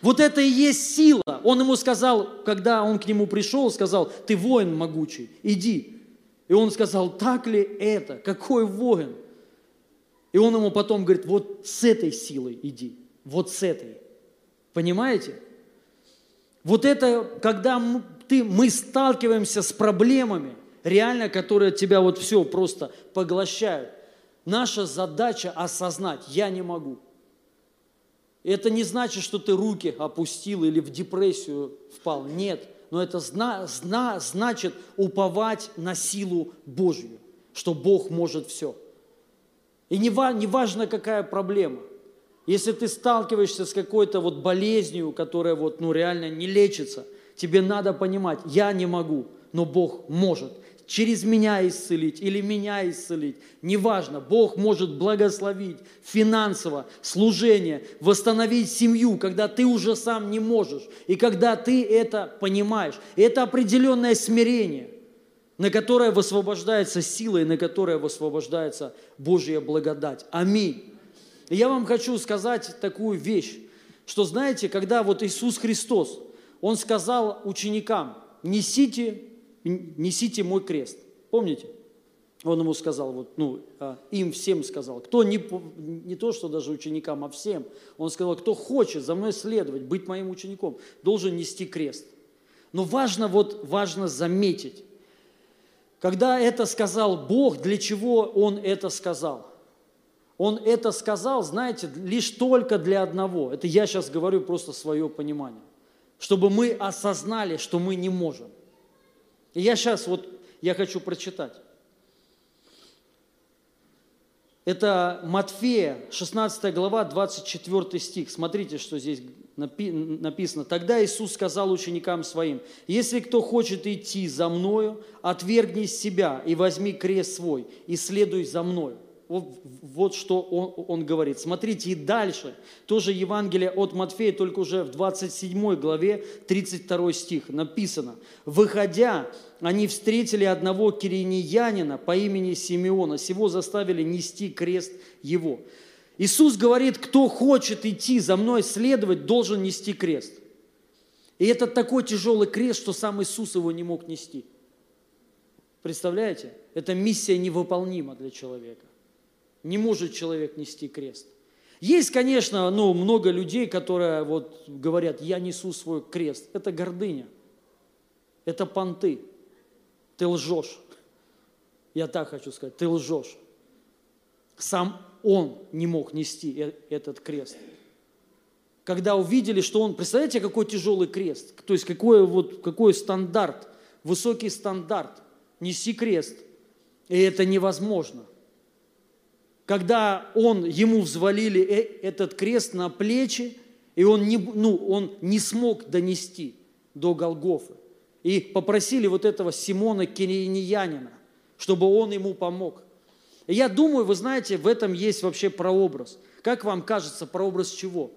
Вот это и есть сила. Он ему сказал, когда он к нему пришел, сказал, ты воин могучий, иди. И он сказал, так ли это? Какой воин? И он ему потом говорит, вот с этой силой иди, вот с этой. Понимаете? Вот это, когда м- ты, мы сталкиваемся с проблемами, реально, которые тебя вот все просто поглощают. Наша задача осознать, я не могу. Это не значит, что ты руки опустил или в депрессию впал. Нет. Но это зна, зна, значит уповать на силу Божью, что Бог может все. И не, не важно, какая проблема. Если ты сталкиваешься с какой-то вот болезнью, которая вот, ну, реально не лечится, тебе надо понимать, я не могу, но Бог может через меня исцелить или меня исцелить. Неважно, Бог может благословить финансово, служение, восстановить семью, когда ты уже сам не можешь, и когда ты это понимаешь. Это определенное смирение, на которое высвобождается сила и на которое высвобождается Божья благодать. Аминь. И я вам хочу сказать такую вещь, что знаете, когда вот Иисус Христос, Он сказал ученикам, несите, несите мой крест. Помните? Он ему сказал, вот, ну, а, им всем сказал, кто не, не то, что даже ученикам, а всем. Он сказал, кто хочет за мной следовать, быть моим учеником, должен нести крест. Но важно, вот, важно заметить, когда это сказал Бог, для чего Он это сказал? Он это сказал, знаете, лишь только для одного. Это я сейчас говорю просто свое понимание. Чтобы мы осознали, что мы не можем. Я сейчас вот, я хочу прочитать. Это Матфея, 16 глава, 24 стих. Смотрите, что здесь напи- написано. Тогда Иисус сказал ученикам своим, «Если кто хочет идти за Мною, отвергни себя и возьми крест свой, и следуй за Мною». Вот, вот что он, он говорит. Смотрите, и дальше, тоже Евангелие от Матфея, только уже в 27 главе, 32 стих, написано. «Выходя, они встретили одного кириньянина по имени Симеона, сего заставили нести крест его». Иисус говорит, кто хочет идти за мной следовать, должен нести крест. И это такой тяжелый крест, что сам Иисус его не мог нести. Представляете? Эта миссия невыполнима для человека. Не может человек нести крест. Есть, конечно, ну, много людей, которые вот говорят, я несу свой крест. Это гордыня. Это понты. Ты лжешь. Я так хочу сказать, ты лжешь. Сам он не мог нести э- этот крест. Когда увидели, что он, представляете, какой тяжелый крест, то есть какой, вот, какой стандарт, высокий стандарт, неси крест. И это невозможно – когда он, ему взвалили э- этот крест на плечи, и он не, ну, он не смог донести до Голгофы. И попросили вот этого Симона Кириньянина, чтобы он ему помог. И я думаю, вы знаете, в этом есть вообще прообраз. Как вам кажется, прообраз чего?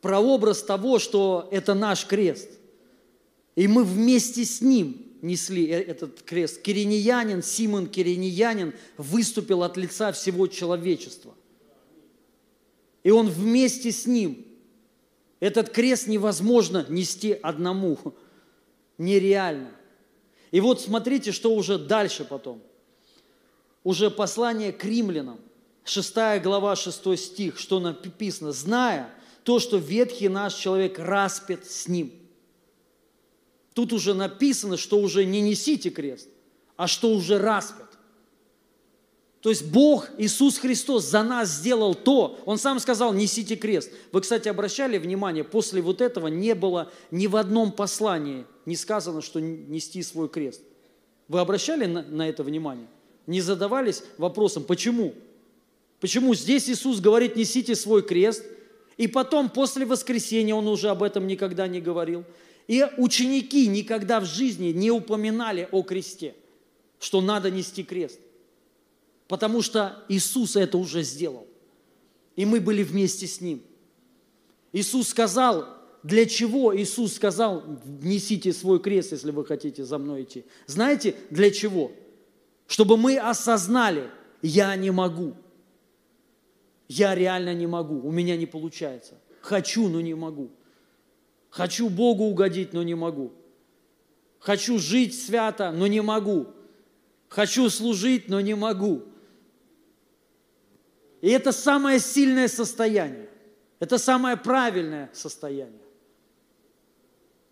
Прообраз того, что это наш крест. И мы вместе с ним несли э- этот крест. Кириньянин, Симон Кириньянин выступил от лица всего человечества. И он вместе с ним. Этот крест невозможно нести одному. Нереально. И вот смотрите, что уже дальше потом. Уже послание к римлянам, 6 глава, 6 стих, что написано, зная то, что ветхий наш человек распят с ним – Тут уже написано, что уже не несите крест, а что уже распят. То есть Бог, Иисус Христос за нас сделал то, Он сам сказал, несите крест. Вы, кстати, обращали внимание, после вот этого не было ни в одном послании не сказано, что нести свой крест. Вы обращали на, на это внимание? Не задавались вопросом, почему? Почему здесь Иисус говорит, несите свой крест, и потом, после воскресения, Он уже об этом никогда не говорил. И ученики никогда в жизни не упоминали о кресте, что надо нести крест. Потому что Иисус это уже сделал. И мы были вместе с Ним. Иисус сказал, для чего Иисус сказал, несите свой крест, если вы хотите за мной идти. Знаете, для чего? Чтобы мы осознали, я не могу. Я реально не могу, у меня не получается. Хочу, но не могу. Хочу Богу угодить, но не могу. Хочу жить свято, но не могу. Хочу служить, но не могу. И это самое сильное состояние. Это самое правильное состояние.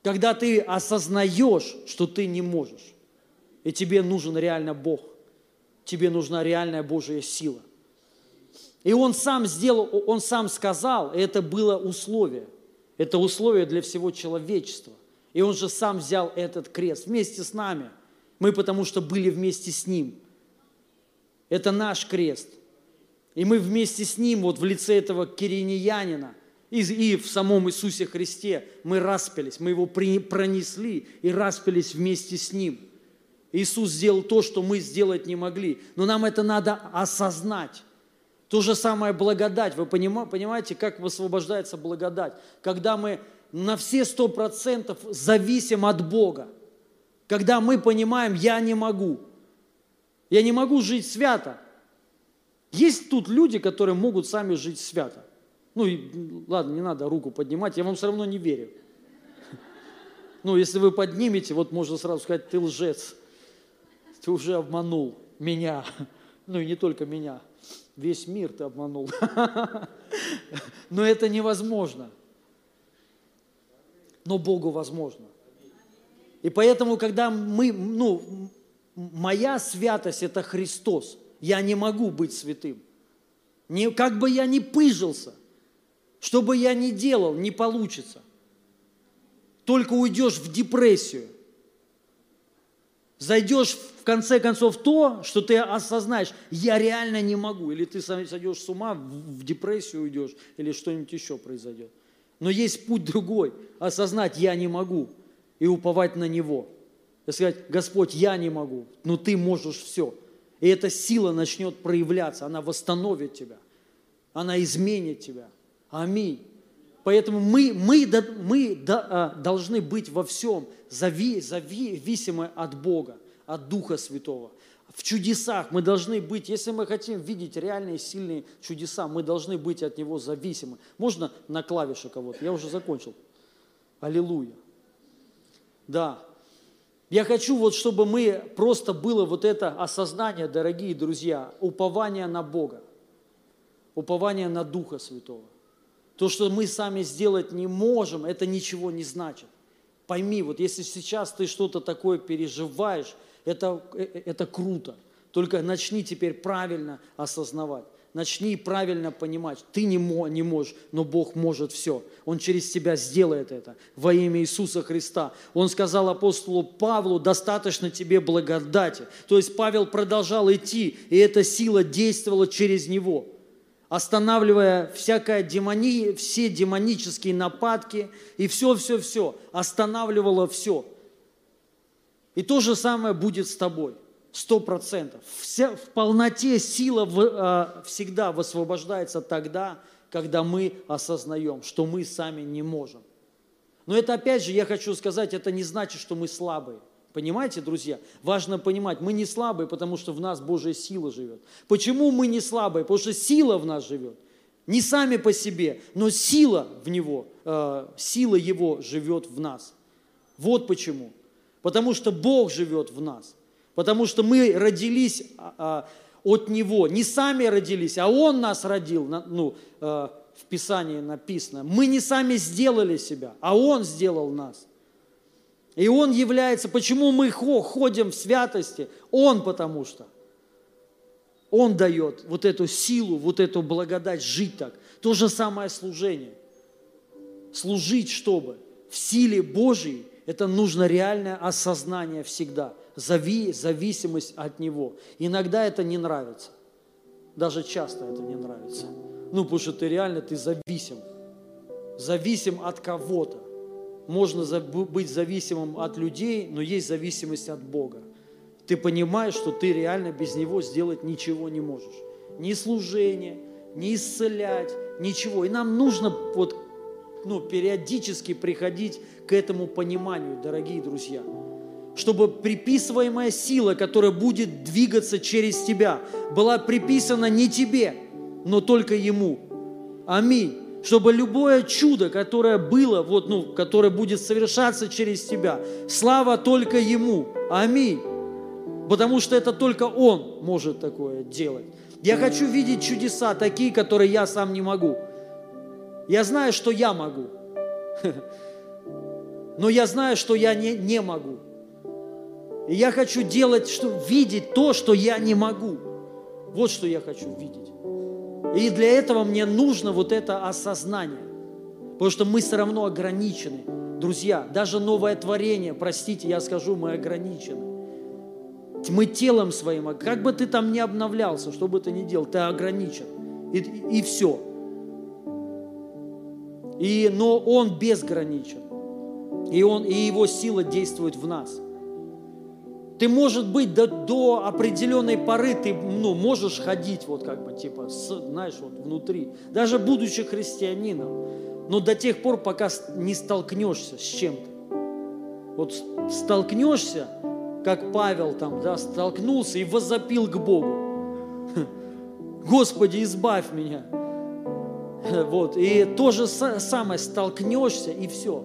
Когда ты осознаешь, что ты не можешь. И тебе нужен реально Бог. Тебе нужна реальная Божья сила. И он сам сделал, он сам сказал, и это было условие – это условие для всего человечества. И Он же сам взял этот крест вместе с нами. Мы потому что были вместе с Ним. Это наш крест. И мы вместе с Ним, вот в лице этого кириньянина, и, в самом Иисусе Христе, мы распялись, мы Его пронесли и распялись вместе с Ним. Иисус сделал то, что мы сделать не могли. Но нам это надо осознать. То же самое благодать. Вы понимаете, как высвобождается благодать? Когда мы на все сто процентов зависим от Бога. Когда мы понимаем, я не могу. Я не могу жить свято. Есть тут люди, которые могут сами жить свято. Ну, и, ладно, не надо руку поднимать, я вам все равно не верю. Ну, если вы поднимете, вот можно сразу сказать, ты лжец. Ты уже обманул меня. Ну, и не только меня. Весь мир ты обманул. Но это невозможно. Но Богу возможно. И поэтому, когда мы, ну, моя святость – это Христос. Я не могу быть святым. Не, как бы я ни пыжился, что бы я ни делал, не получится. Только уйдешь в депрессию. Зайдешь в конце концов то, что ты осознаешь, я реально не могу, или ты сойдешь с ума, в депрессию уйдешь, или что-нибудь еще произойдет. Но есть путь другой, осознать, я не могу, и уповать на Него. И сказать, Господь, я не могу, но Ты можешь все. И эта сила начнет проявляться, она восстановит тебя, она изменит тебя. Аминь. Поэтому мы, мы, мы а, должны быть во всем зави- зависимы от Бога, от Духа Святого. В чудесах мы должны быть, если мы хотим видеть реальные сильные чудеса, мы должны быть от Него зависимы. Можно на клавише кого-то? Я уже закончил. Аллилуйя. Да. Я хочу вот, чтобы мы просто было вот это осознание, дорогие друзья, упование на Бога, упование на Духа Святого. То, что мы сами сделать не можем, это ничего не значит. Пойми, вот если сейчас ты что-то такое переживаешь, это, э, э, это круто. Только начни теперь правильно осознавать. Начни правильно понимать. Ты не, мо- не можешь, но Бог может все. Он через тебя сделает это во имя Иисуса Христа. Он сказал апостолу Павлу, достаточно тебе благодати. То есть Павел продолжал идти, и эта сила действовала через него останавливая всякое демони, все демонические нападки и все-все-все, останавливало все. И то же самое будет с тобой, сто процентов. Вся, в полноте сила в- а, всегда высвобождается тогда, когда мы осознаем, что мы сами не можем. Но это опять же, я хочу сказать, это не значит, что мы слабые. Понимаете, друзья? Важно понимать, мы не слабые, потому что в нас Божья сила живет. Почему мы не слабые? Потому что сила в нас живет. Не сами по себе, но сила в него, э, сила его живет в нас. Вот почему. Потому что Бог живет в нас. Потому что мы родились а, от Него. Не сами родились, а Он нас родил. Ну, э, в Писании написано. Мы не сами сделали себя, а Он сделал нас. И Он является, почему мы хо- ходим в святости? Он потому что. Он дает вот эту силу, вот эту благодать жить так. То же самое служение. Служить, чтобы в силе Божьей, это нужно реальное осознание всегда, зави, зависимость от Него. Иногда это не нравится, даже часто это не нравится. Ну, потому что ты реально, ты зависим, зависим от кого-то. Можно быть зависимым от людей, но есть зависимость от Бога. Ты понимаешь, что ты реально без Него сделать ничего не можешь. Ни служение, ни исцелять, ничего. И нам нужно вот, ну, периодически приходить к этому пониманию, дорогие друзья. Чтобы приписываемая сила, которая будет двигаться через тебя, была приписана не тебе, но только Ему. Аминь. Чтобы любое чудо, которое было, вот, ну, которое будет совершаться через тебя, слава только Ему. Аминь. Потому что это только Он может такое делать. Я хочу видеть чудеса, такие, которые я сам не могу. Я знаю, что я могу. Но я знаю, что я не, не могу. И я хочу делать, что, видеть то, что я не могу. Вот что я хочу видеть. И для этого мне нужно вот это осознание. Потому что мы все равно ограничены. Друзья, даже новое творение, простите, я скажу, мы ограничены. Мы телом своим, а как бы ты там ни обновлялся, что бы ты ни делал, ты ограничен. И, и все. И, но Он безграничен. И, он, и Его сила действует в нас. Ты, может быть, до, до определенной поры ты ну, можешь ходить вот как бы типа, с, знаешь, вот внутри, даже будучи христианином, но до тех пор, пока не столкнешься с чем-то. Вот столкнешься, как Павел там, да, столкнулся и возопил к Богу. Господи, избавь меня. Вот, и то же са- самое, столкнешься и все.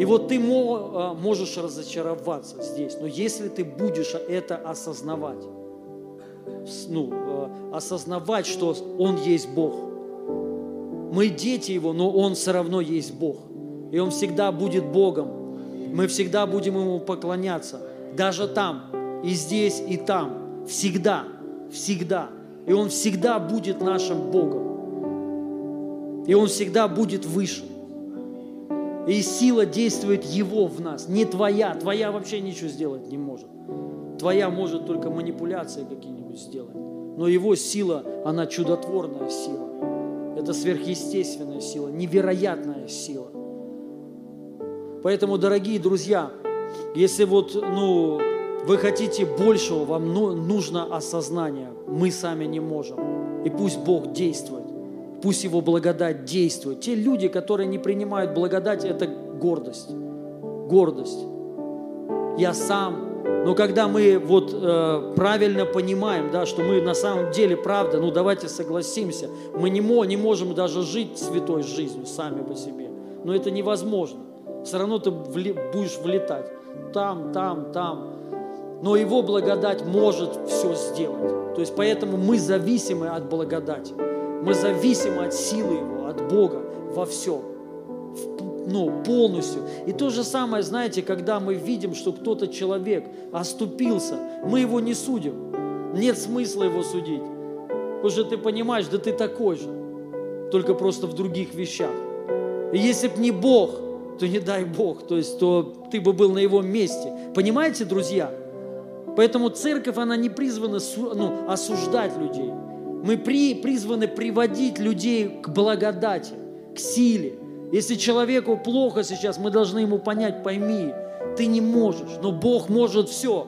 И вот ты а, можешь разочароваться здесь, но если ты будешь это осознавать, ну, а, осознавать, что Он есть Бог. Мы дети Его, но Он все равно есть Бог. И Он всегда будет Богом. Мы всегда будем Ему поклоняться. Даже там, и здесь, и там. Всегда, всегда. И Он всегда будет нашим Богом. И Он всегда будет выше. И сила действует Его в нас, не твоя. Твоя вообще ничего сделать не может. Твоя может только манипуляции какие-нибудь сделать. Но Его сила, она чудотворная сила. Это сверхъестественная сила, невероятная сила. Поэтому, дорогие друзья, если вот, ну, вы хотите большего, вам ну- нужно осознание. Мы сами не можем. И пусть Бог действует. Пусть Его благодать действует. Те люди, которые не принимают благодать, это гордость. Гордость. Я сам. Но когда мы вот э, правильно понимаем, да, что мы на самом деле, правда, ну давайте согласимся, мы не, мо- не можем даже жить святой жизнью сами по себе. Но это невозможно. Все равно ты вли- будешь влетать. Там, там, там. Но Его благодать может все сделать. То есть поэтому мы зависимы от благодати. Мы зависимы от силы Его, от Бога во всем. Ну, полностью. И то же самое, знаете, когда мы видим, что кто-то человек оступился, мы его не судим. Нет смысла его судить. Потому что ты понимаешь, да ты такой же, только просто в других вещах. И если б не Бог, то не дай Бог, то есть то ты бы был на его месте. Понимаете, друзья? Поэтому церковь, она не призвана ну, осуждать людей. Мы при, призваны приводить людей к благодати, к силе. Если человеку плохо сейчас, мы должны ему понять, пойми, ты не можешь, но Бог может все.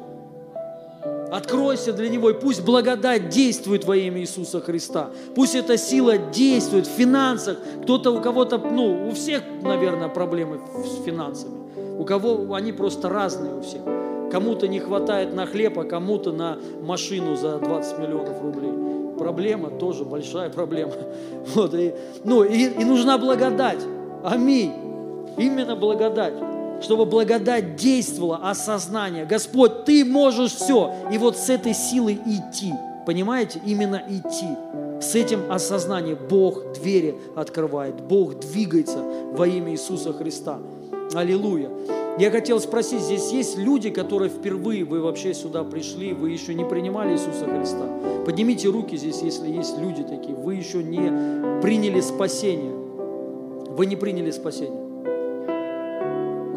Откройся для Него, и пусть благодать действует во имя Иисуса Христа. Пусть эта сила действует в финансах. Кто-то, у кого-то, ну, у всех, наверное, проблемы с финансами. У кого они просто разные у всех. Кому-то не хватает на хлеб, а кому-то на машину за 20 миллионов рублей. Проблема тоже большая проблема. Вот, и, ну, и, и нужна благодать. Аминь. Именно благодать чтобы благодать действовала, осознание. Господь, Ты можешь все. И вот с этой силой идти. Понимаете? Именно идти. С этим осознанием Бог двери открывает. Бог двигается во имя Иисуса Христа. Аллилуйя. Я хотел спросить, здесь есть люди, которые впервые, вы вообще сюда пришли, вы еще не принимали Иисуса Христа? Поднимите руки здесь, если есть люди такие. Вы еще не приняли спасение. Вы не приняли спасение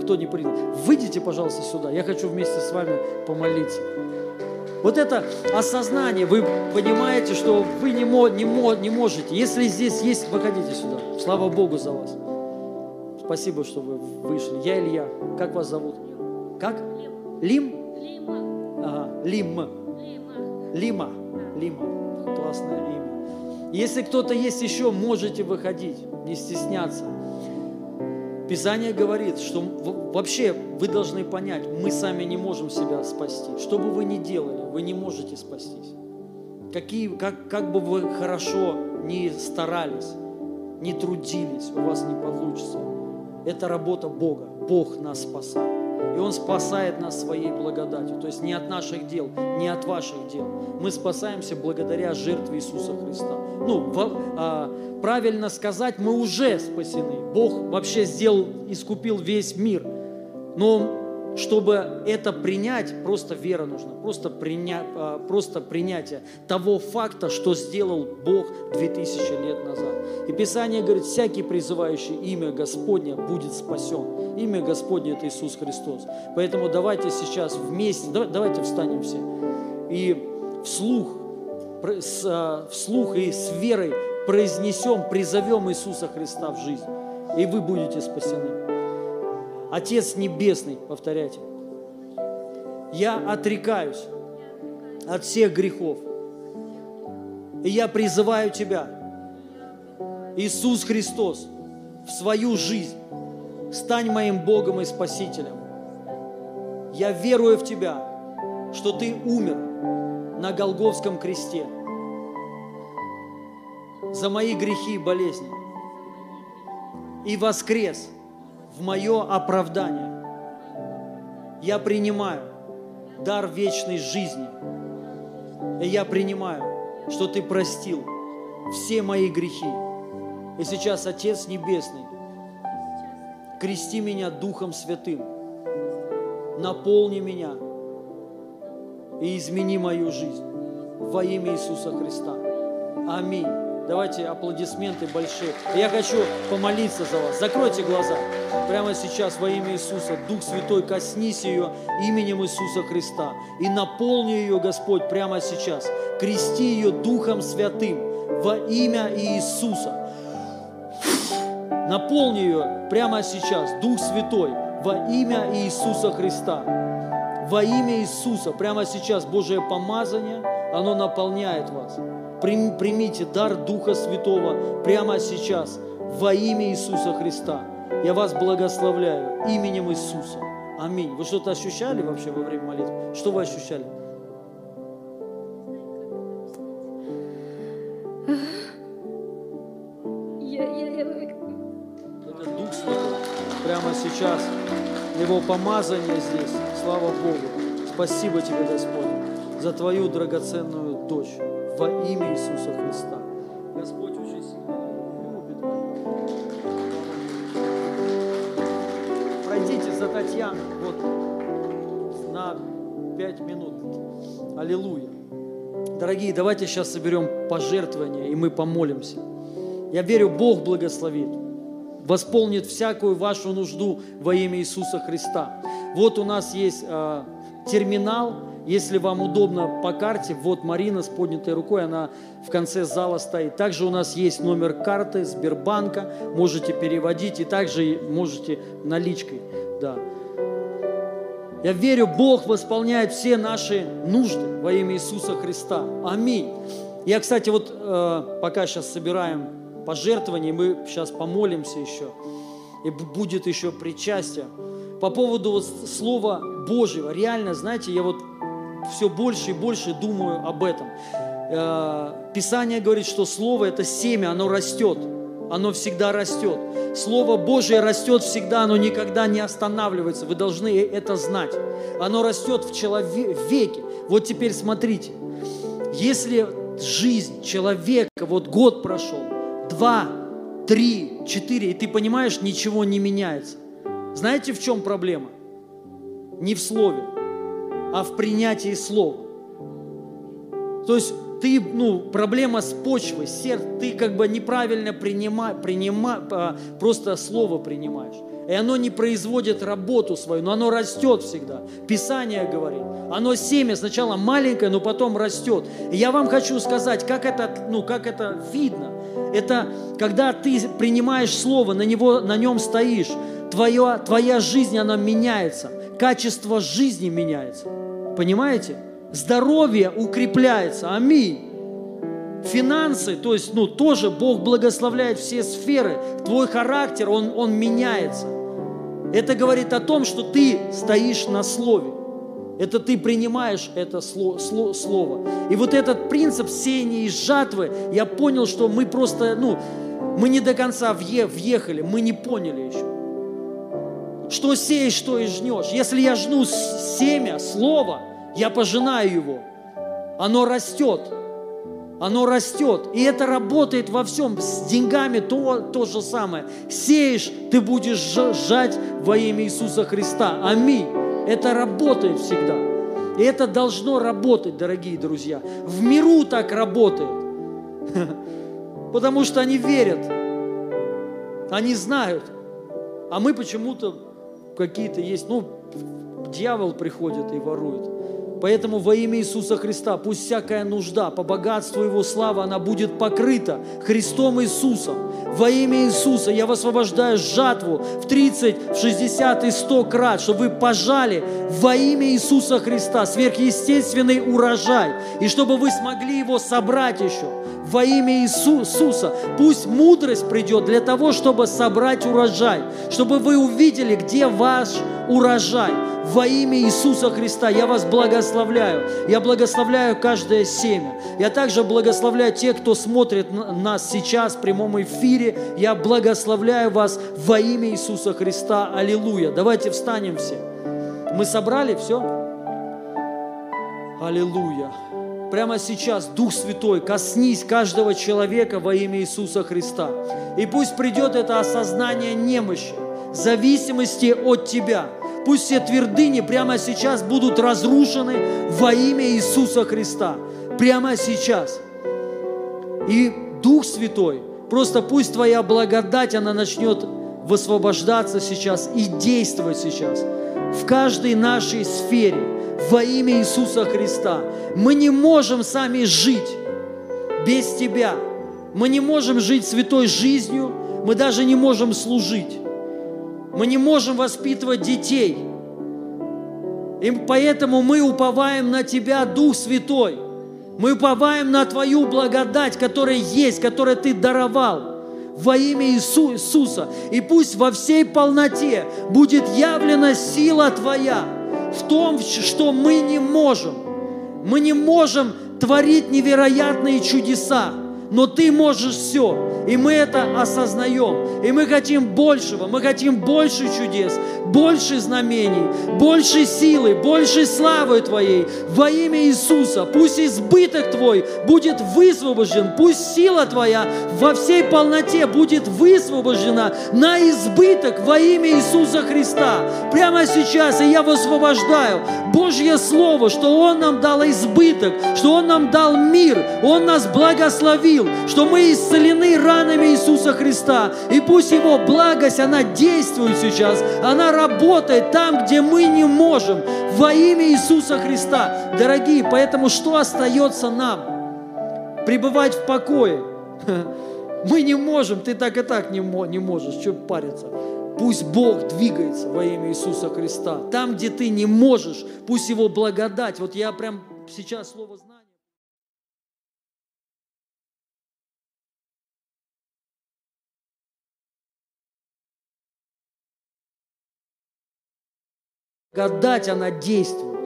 кто не принял. Выйдите, пожалуйста, сюда. Я хочу вместе с вами помолиться. Вот это осознание, вы понимаете, что вы не, мо, не, мо, не можете. Если здесь есть, выходите сюда. Слава Богу за вас. Спасибо, что вы вышли. Я Илья. Как вас зовут? Как? Лим? Ага, Лим. Лима. Лима. Классное имя. Если кто-то есть еще, можете выходить, не стесняться. Писание говорит, что вообще вы должны понять, мы сами не можем себя спасти. Что бы вы ни делали, вы не можете спастись. Какие, как, как бы вы хорошо ни старались, не трудились, у вас не получится. Это работа Бога. Бог нас спасает. И Он спасает нас своей благодатью. То есть не от наших дел, не от ваших дел. Мы спасаемся благодаря жертве Иисуса Христа. Ну, а, правильно сказать, мы уже спасены. Бог вообще сделал, искупил весь мир. Но чтобы это принять, просто вера нужна, просто, приня, а, просто принятие того факта, что сделал Бог 2000 лет назад. И Писание говорит, всякий призывающий имя Господне будет спасен. Имя Господне – это Иисус Христос. Поэтому давайте сейчас вместе, давай- давайте встанем все и вслух, а, вслух и с верой произнесем, призовем Иисуса Христа в жизнь. И вы будете спасены. Отец Небесный, повторяйте, я отрекаюсь от всех грехов. И я призываю Тебя, Иисус Христос, в свою жизнь. Стань моим Богом и Спасителем. Я верую в Тебя, что Ты умер на Голговском кресте за мои грехи и болезни и воскрес в мое оправдание. Я принимаю дар вечной жизни. И я принимаю, что Ты простил все мои грехи. И сейчас, Отец Небесный, крести меня Духом Святым, наполни меня и измени мою жизнь во имя Иисуса Христа. Аминь. Давайте аплодисменты большие. Я хочу помолиться за вас. Закройте глаза. Прямо сейчас во имя Иисуса. Дух Святой, коснись ее именем Иисуса Христа. И наполни ее, Господь, прямо сейчас. Крести ее Духом Святым во имя Иисуса. Наполни ее прямо сейчас, Дух Святой, во имя Иисуса Христа. Во имя Иисуса, прямо сейчас Божие помазание, оно наполняет вас. Прим- Примите дар Духа Святого прямо сейчас во имя Иисуса Христа. Я вас благословляю именем Иисуса. Аминь. Вы что-то ощущали вообще во время молитвы? Что вы ощущали? Я, я, я, Это Дух Святой. Прямо сейчас. Его помазание здесь. Слава Богу. Спасибо тебе, Господь, за твою драгоценную дочь. Во имя Иисуса Христа. Господь очень сильно любит. Пройдите за Татьяной. Вот на пять минут. Аллилуйя. Дорогие, давайте сейчас соберем пожертвования, и мы помолимся. Я верю, Бог благословит, восполнит всякую вашу нужду во имя Иисуса Христа. Вот у нас есть э, терминал, если вам удобно по карте, вот Марина с поднятой рукой, она в конце зала стоит. Также у нас есть номер карты Сбербанка, можете переводить, и также можете наличкой, да. Я верю, Бог восполняет все наши нужды во имя Иисуса Христа. Аминь. Я, кстати, вот э, пока сейчас собираем пожертвования, мы сейчас помолимся еще, и будет еще причастие. По поводу вот Слова Божьего, реально, знаете, я вот все больше и больше думаю об этом. Э, Писание говорит, что Слово – это семя, оно растет, оно всегда растет. Слово Божие растет всегда, оно никогда не останавливается. Вы должны это знать. Оно растет в человеке. Вот теперь смотрите. Если жизнь человека, вот год прошел, два, три, четыре, и ты понимаешь, ничего не меняется. Знаете, в чем проблема? Не в слове, а в принятии слова. То есть ты, ну, проблема с почвой, сердце, ты как бы неправильно принима, принима, а, просто слово принимаешь. И оно не производит работу свою, но оно растет всегда. Писание говорит, оно семя сначала маленькое, но потом растет. И я вам хочу сказать, как это, ну, как это видно. Это когда ты принимаешь слово, на, него, на нем стоишь, твоя, твоя жизнь, она меняется, качество жизни меняется. Понимаете? Здоровье укрепляется. Аминь. Финансы, то есть, ну, тоже Бог благословляет все сферы. Твой характер, он, он меняется. Это говорит о том, что ты стоишь на слове. Это ты принимаешь это сло- сло- слово. И вот этот принцип сеяния и жатвы, я понял, что мы просто, ну, мы не до конца въе- въехали, мы не поняли еще. Что сеешь, что и жнешь. Если я жну семя, слово, я пожинаю его. Оно растет. Оно растет. И это работает во всем. С деньгами то, то же самое. Сеешь, ты будешь жать во имя Иисуса Христа. Аминь. Это работает всегда. И это должно работать, дорогие друзья. В миру так работает. Потому что они верят. Они знают. А мы почему-то какие-то есть, ну, дьявол приходит и ворует. Поэтому во имя Иисуса Христа пусть всякая нужда по богатству Его славы, она будет покрыта Христом Иисусом. Во имя Иисуса я высвобождаю жатву в 30, в 60 и 100 крат, чтобы вы пожали во имя Иисуса Христа сверхъестественный урожай, и чтобы вы смогли его собрать еще во имя Иисуса. Пусть мудрость придет для того, чтобы собрать урожай, чтобы вы увидели, где ваш урожай. Во имя Иисуса Христа я вас благословляю. Я благословляю каждое семя. Я также благословляю тех, кто смотрит на- нас сейчас в прямом эфире. Я благословляю вас во имя Иисуса Христа. Аллилуйя. Давайте встанем все. Мы собрали все? Аллилуйя. Прямо сейчас, Дух Святой, коснись каждого человека во имя Иисуса Христа. И пусть придет это осознание немощи, зависимости от Тебя. Пусть все твердыни прямо сейчас будут разрушены во имя Иисуса Христа. Прямо сейчас. И Дух Святой, просто пусть Твоя благодать, она начнет высвобождаться сейчас и действовать сейчас в каждой нашей сфере во имя Иисуса Христа. Мы не можем сами жить без Тебя. Мы не можем жить святой жизнью, мы даже не можем служить. Мы не можем воспитывать детей. И поэтому мы уповаем на Тебя, Дух Святой. Мы уповаем на Твою благодать, которая есть, которую Ты даровал во имя Иису- Иисуса. И пусть во всей полноте будет явлена сила Твоя в том, что мы не можем. Мы не можем творить невероятные чудеса, но Ты можешь все. И мы это осознаем. И мы хотим большего. Мы хотим больше чудес, больше знамений, больше силы, больше славы Твоей во имя Иисуса. Пусть избыток Твой будет высвобожден. Пусть сила Твоя во всей полноте будет высвобождена на избыток во имя Иисуса Христа. Прямо сейчас и я высвобождаю Божье Слово, что Он нам дал избыток, что Он нам дал мир, Он нас благословил, что мы исцелены ранами Иисуса Христа. И пусть Его благость, она действует сейчас, она работает там, где мы не можем, во имя Иисуса Христа. Дорогие, поэтому что остается нам? Пребывать в покое. Мы не можем, ты так и так не, мо- не можешь, что париться. Пусть Бог двигается во имя Иисуса Христа. Там, где ты не можешь, пусть Его благодать. Вот я прям сейчас слово знания. Благодать, она действует.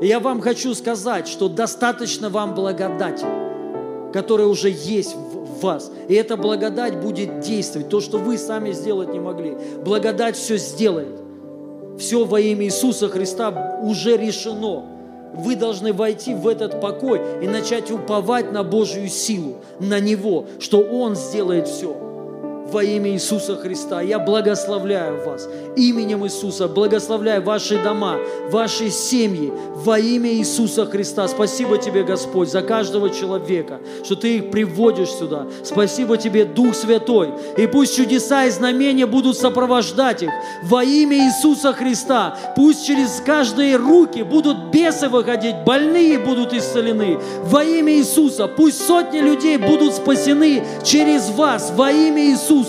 И я вам хочу сказать, что достаточно вам благодати, которая уже есть в вас. И эта благодать будет действовать. То, что вы сами сделать не могли. Благодать все сделает. Все во имя Иисуса Христа уже решено. Вы должны войти в этот покой и начать уповать на Божью силу, на Него, что Он сделает все во имя Иисуса Христа. Я благословляю вас именем Иисуса, благословляю ваши дома, ваши семьи во имя Иисуса Христа. Спасибо тебе, Господь, за каждого человека, что ты их приводишь сюда. Спасибо тебе, Дух Святой. И пусть чудеса и знамения будут сопровождать их во имя Иисуса Христа. Пусть через каждые руки будут бесы выходить, больные будут исцелены во имя Иисуса. Пусть сотни людей будут спасены через вас во имя Иисуса.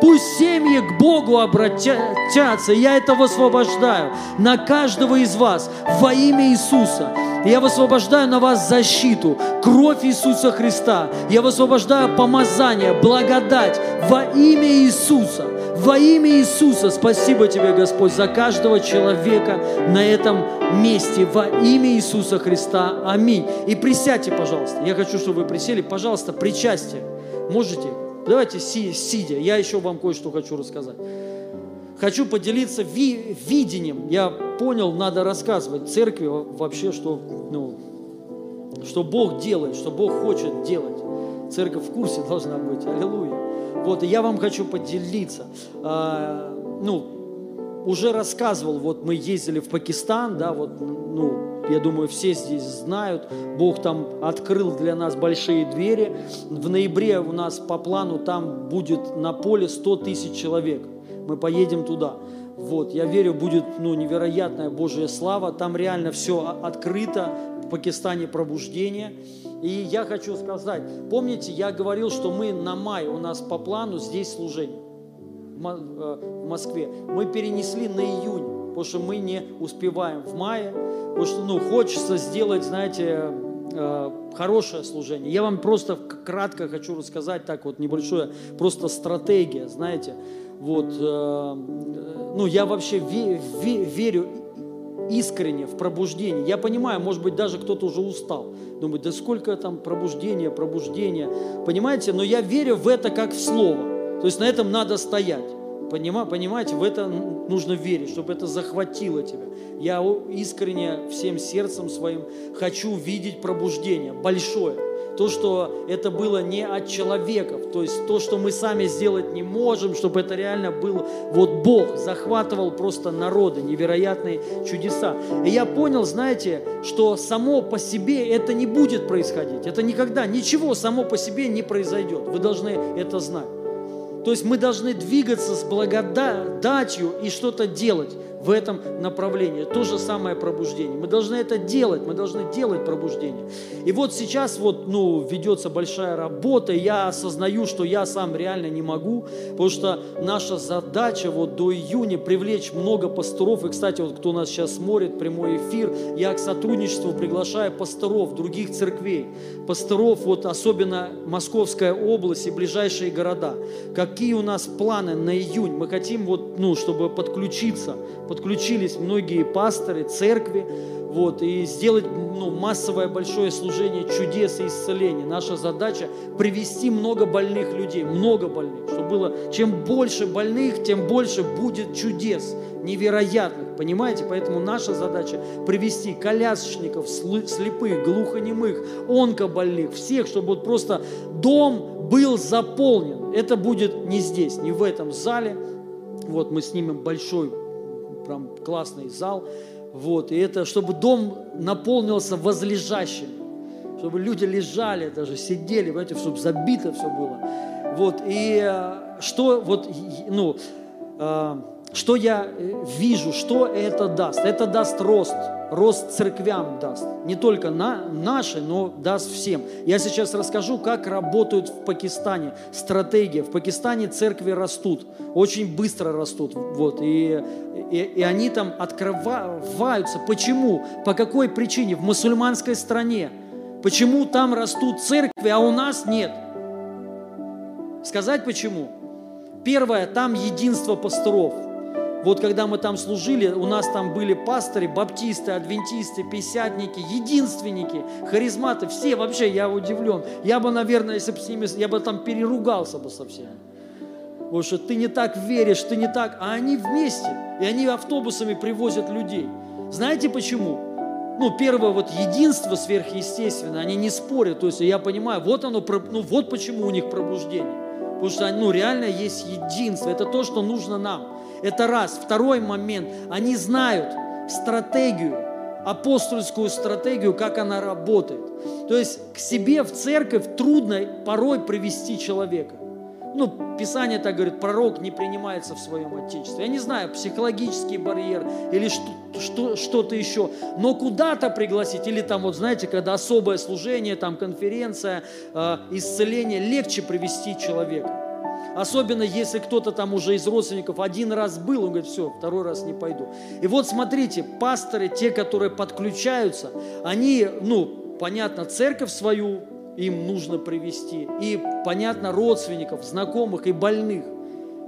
Пусть семьи к Богу обратятся. Я это высвобождаю на каждого из вас во имя Иисуса. Я высвобождаю на вас защиту, кровь Иисуса Христа. Я высвобождаю помазание, благодать во имя Иисуса. Во имя Иисуса спасибо тебе, Господь, за каждого человека на этом месте. Во имя Иисуса Христа. Аминь. И присядьте, пожалуйста. Я хочу, чтобы вы присели. Пожалуйста, причастие. Можете? Давайте си- сидя. Я еще вам кое-что хочу рассказать. Хочу поделиться ви- видением. Я понял, надо рассказывать церкви во- вообще, что, ну, что Бог делает, что Бог хочет делать. Церковь в курсе должна быть. Аллилуйя. Вот, и я вам хочу поделиться. А, ну, уже рассказывал, вот мы ездили в Пакистан, да, вот, ну, я думаю, все здесь знают, Бог там открыл для нас большие двери. В ноябре у нас по плану там будет на поле 100 тысяч человек. Мы поедем туда. Вот, я верю, будет ну, невероятная Божья слава. Там реально все открыто. В Пакистане пробуждение. И я хочу сказать, помните, я говорил, что мы на май, у нас по плану здесь служение в э, Москве. Мы перенесли на июнь, потому что мы не успеваем в мае, потому что ну, хочется сделать, знаете, э, хорошее служение. Я вам просто кратко хочу рассказать, так вот небольшое, просто стратегия, знаете. Вот, э, ну, я вообще ве- ве- верю искренне в пробуждение. Я понимаю, может быть, даже кто-то уже устал. Думает, да сколько там пробуждения, пробуждения. Понимаете, но я верю в это как в слово. То есть на этом надо стоять. Понима- Понимаете, в это нужно верить, чтобы это захватило тебя. Я искренне всем сердцем своим хочу видеть пробуждение большое. То, что это было не от человеков, то есть то, что мы сами сделать не можем, чтобы это реально был вот Бог захватывал просто народы, невероятные чудеса. И я понял, знаете, что само по себе это не будет происходить. Это никогда, ничего само по себе не произойдет. Вы должны это знать. То есть мы должны двигаться с благодатью и что-то делать в этом направлении. То же самое пробуждение. Мы должны это делать, мы должны делать пробуждение. И вот сейчас вот, ну, ведется большая работа, я осознаю, что я сам реально не могу, потому что наша задача вот до июня привлечь много пасторов. И, кстати, вот кто нас сейчас смотрит, прямой эфир, я к сотрудничеству приглашаю пасторов других церквей, пасторов, вот особенно Московская область и ближайшие города. Какие у нас планы на июнь? Мы хотим вот, ну, чтобы подключиться, подключились многие пасторы, церкви, вот, и сделать ну, массовое большое служение чудес и исцеления. Наша задача привести много больных людей, много больных, чтобы было, чем больше больных, тем больше будет чудес невероятных, понимаете? Поэтому наша задача привести колясочников, слепых, глухонемых, онкобольных, всех, чтобы вот просто дом был заполнен. Это будет не здесь, не в этом зале. Вот мы снимем большой, прям классный зал. Вот, и это, чтобы дом наполнился возлежащими, чтобы люди лежали даже, сидели, понимаете, чтобы забито все было. Вот, и э, что вот, ну, э, что я э, вижу, что это даст? Это даст рост, рост церквям даст. Не только на, наши, но даст всем. Я сейчас расскажу, как работают в Пакистане стратегия. В Пакистане церкви растут, очень быстро растут. Вот, и, и, и они там открываются. Почему? По какой причине? В мусульманской стране. Почему там растут церкви, а у нас нет? Сказать почему? Первое, там единство пасторов. Вот когда мы там служили, у нас там были пасторы, баптисты, адвентисты, пятидесятники, единственники, харизматы, все вообще, я удивлен. Я бы, наверное, если бы с ними, я бы там переругался бы со всеми. Потому что ты не так веришь, ты не так, а они вместе, и они автобусами привозят людей. Знаете почему? Ну, первое, вот единство сверхъестественное, они не спорят, то есть я понимаю, вот оно, ну вот почему у них пробуждение. Потому что, ну, реально есть единство, это то, что нужно нам. Это раз. Второй момент, они знают стратегию, апостольскую стратегию, как она работает. То есть к себе в церковь трудно порой привести человека. Ну, Писание так говорит, пророк не принимается в своем отечестве. Я не знаю, психологический барьер или что, что, что-то еще. Но куда-то пригласить, или там, вот знаете, когда особое служение, там конференция, э, исцеление, легче привести человека. Особенно если кто-то там уже из родственников один раз был, он говорит, все, второй раз не пойду. И вот смотрите, пасторы, те, которые подключаются, они, ну, понятно, церковь свою им нужно привести, и, понятно, родственников, знакомых и больных.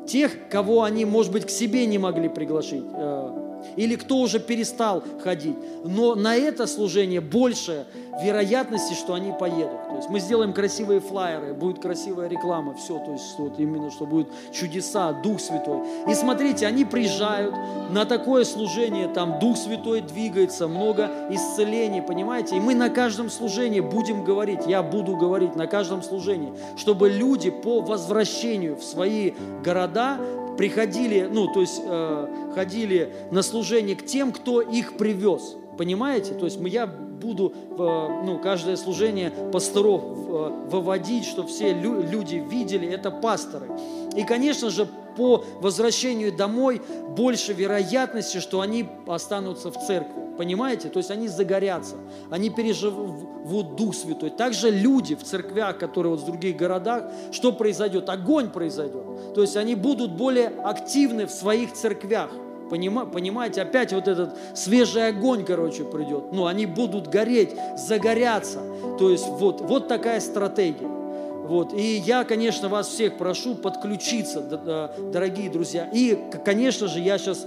Тех, кого они, может быть, к себе не могли приглашить, э, или кто уже перестал ходить. Но на это служение больше вероятности, что они поедут. То есть мы сделаем красивые флайеры, будет красивая реклама, все, то есть вот именно, что будет чудеса, Дух Святой. И смотрите, они приезжают на такое служение, там Дух Святой двигается, много исцелений, понимаете? И мы на каждом служении будем говорить, я буду говорить на каждом служении, чтобы люди по возвращению в свои города приходили, ну, то есть э, ходили на служение к тем, кто их привез. Понимаете? То есть я буду э, ну, каждое служение пасторов э, выводить, чтобы все лю- люди видели, это пасторы. И, конечно же, по возвращению домой больше вероятности, что они останутся в церкви. Понимаете? То есть они загорятся, они переживут Дух Святой. Также люди в церквях, которые вот в других городах, что произойдет? Огонь произойдет. То есть они будут более активны в своих церквях. Понима- Понимаете, опять вот этот свежий огонь, короче, придет. Ну, они будут гореть, загоряться. То есть вот, вот такая стратегия. Вот. И я, конечно, вас всех прошу подключиться, д- дорогие друзья. И, конечно же, я сейчас,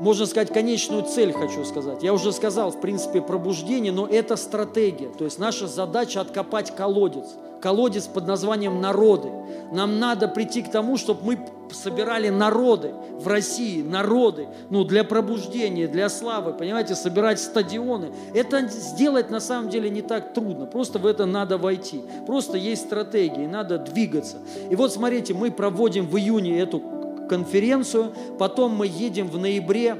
можно сказать, конечную цель хочу сказать. Я уже сказал, в принципе, пробуждение, но это стратегия. То есть наша задача откопать колодец. Колодец под названием народы. Нам надо прийти к тому, чтобы мы собирали народы в России, народы, ну, для пробуждения, для славы, понимаете, собирать стадионы. Это сделать на самом деле не так трудно, просто в это надо войти. Просто есть стратегии, надо двигаться. И вот смотрите, мы проводим в июне эту конференцию, потом мы едем в ноябре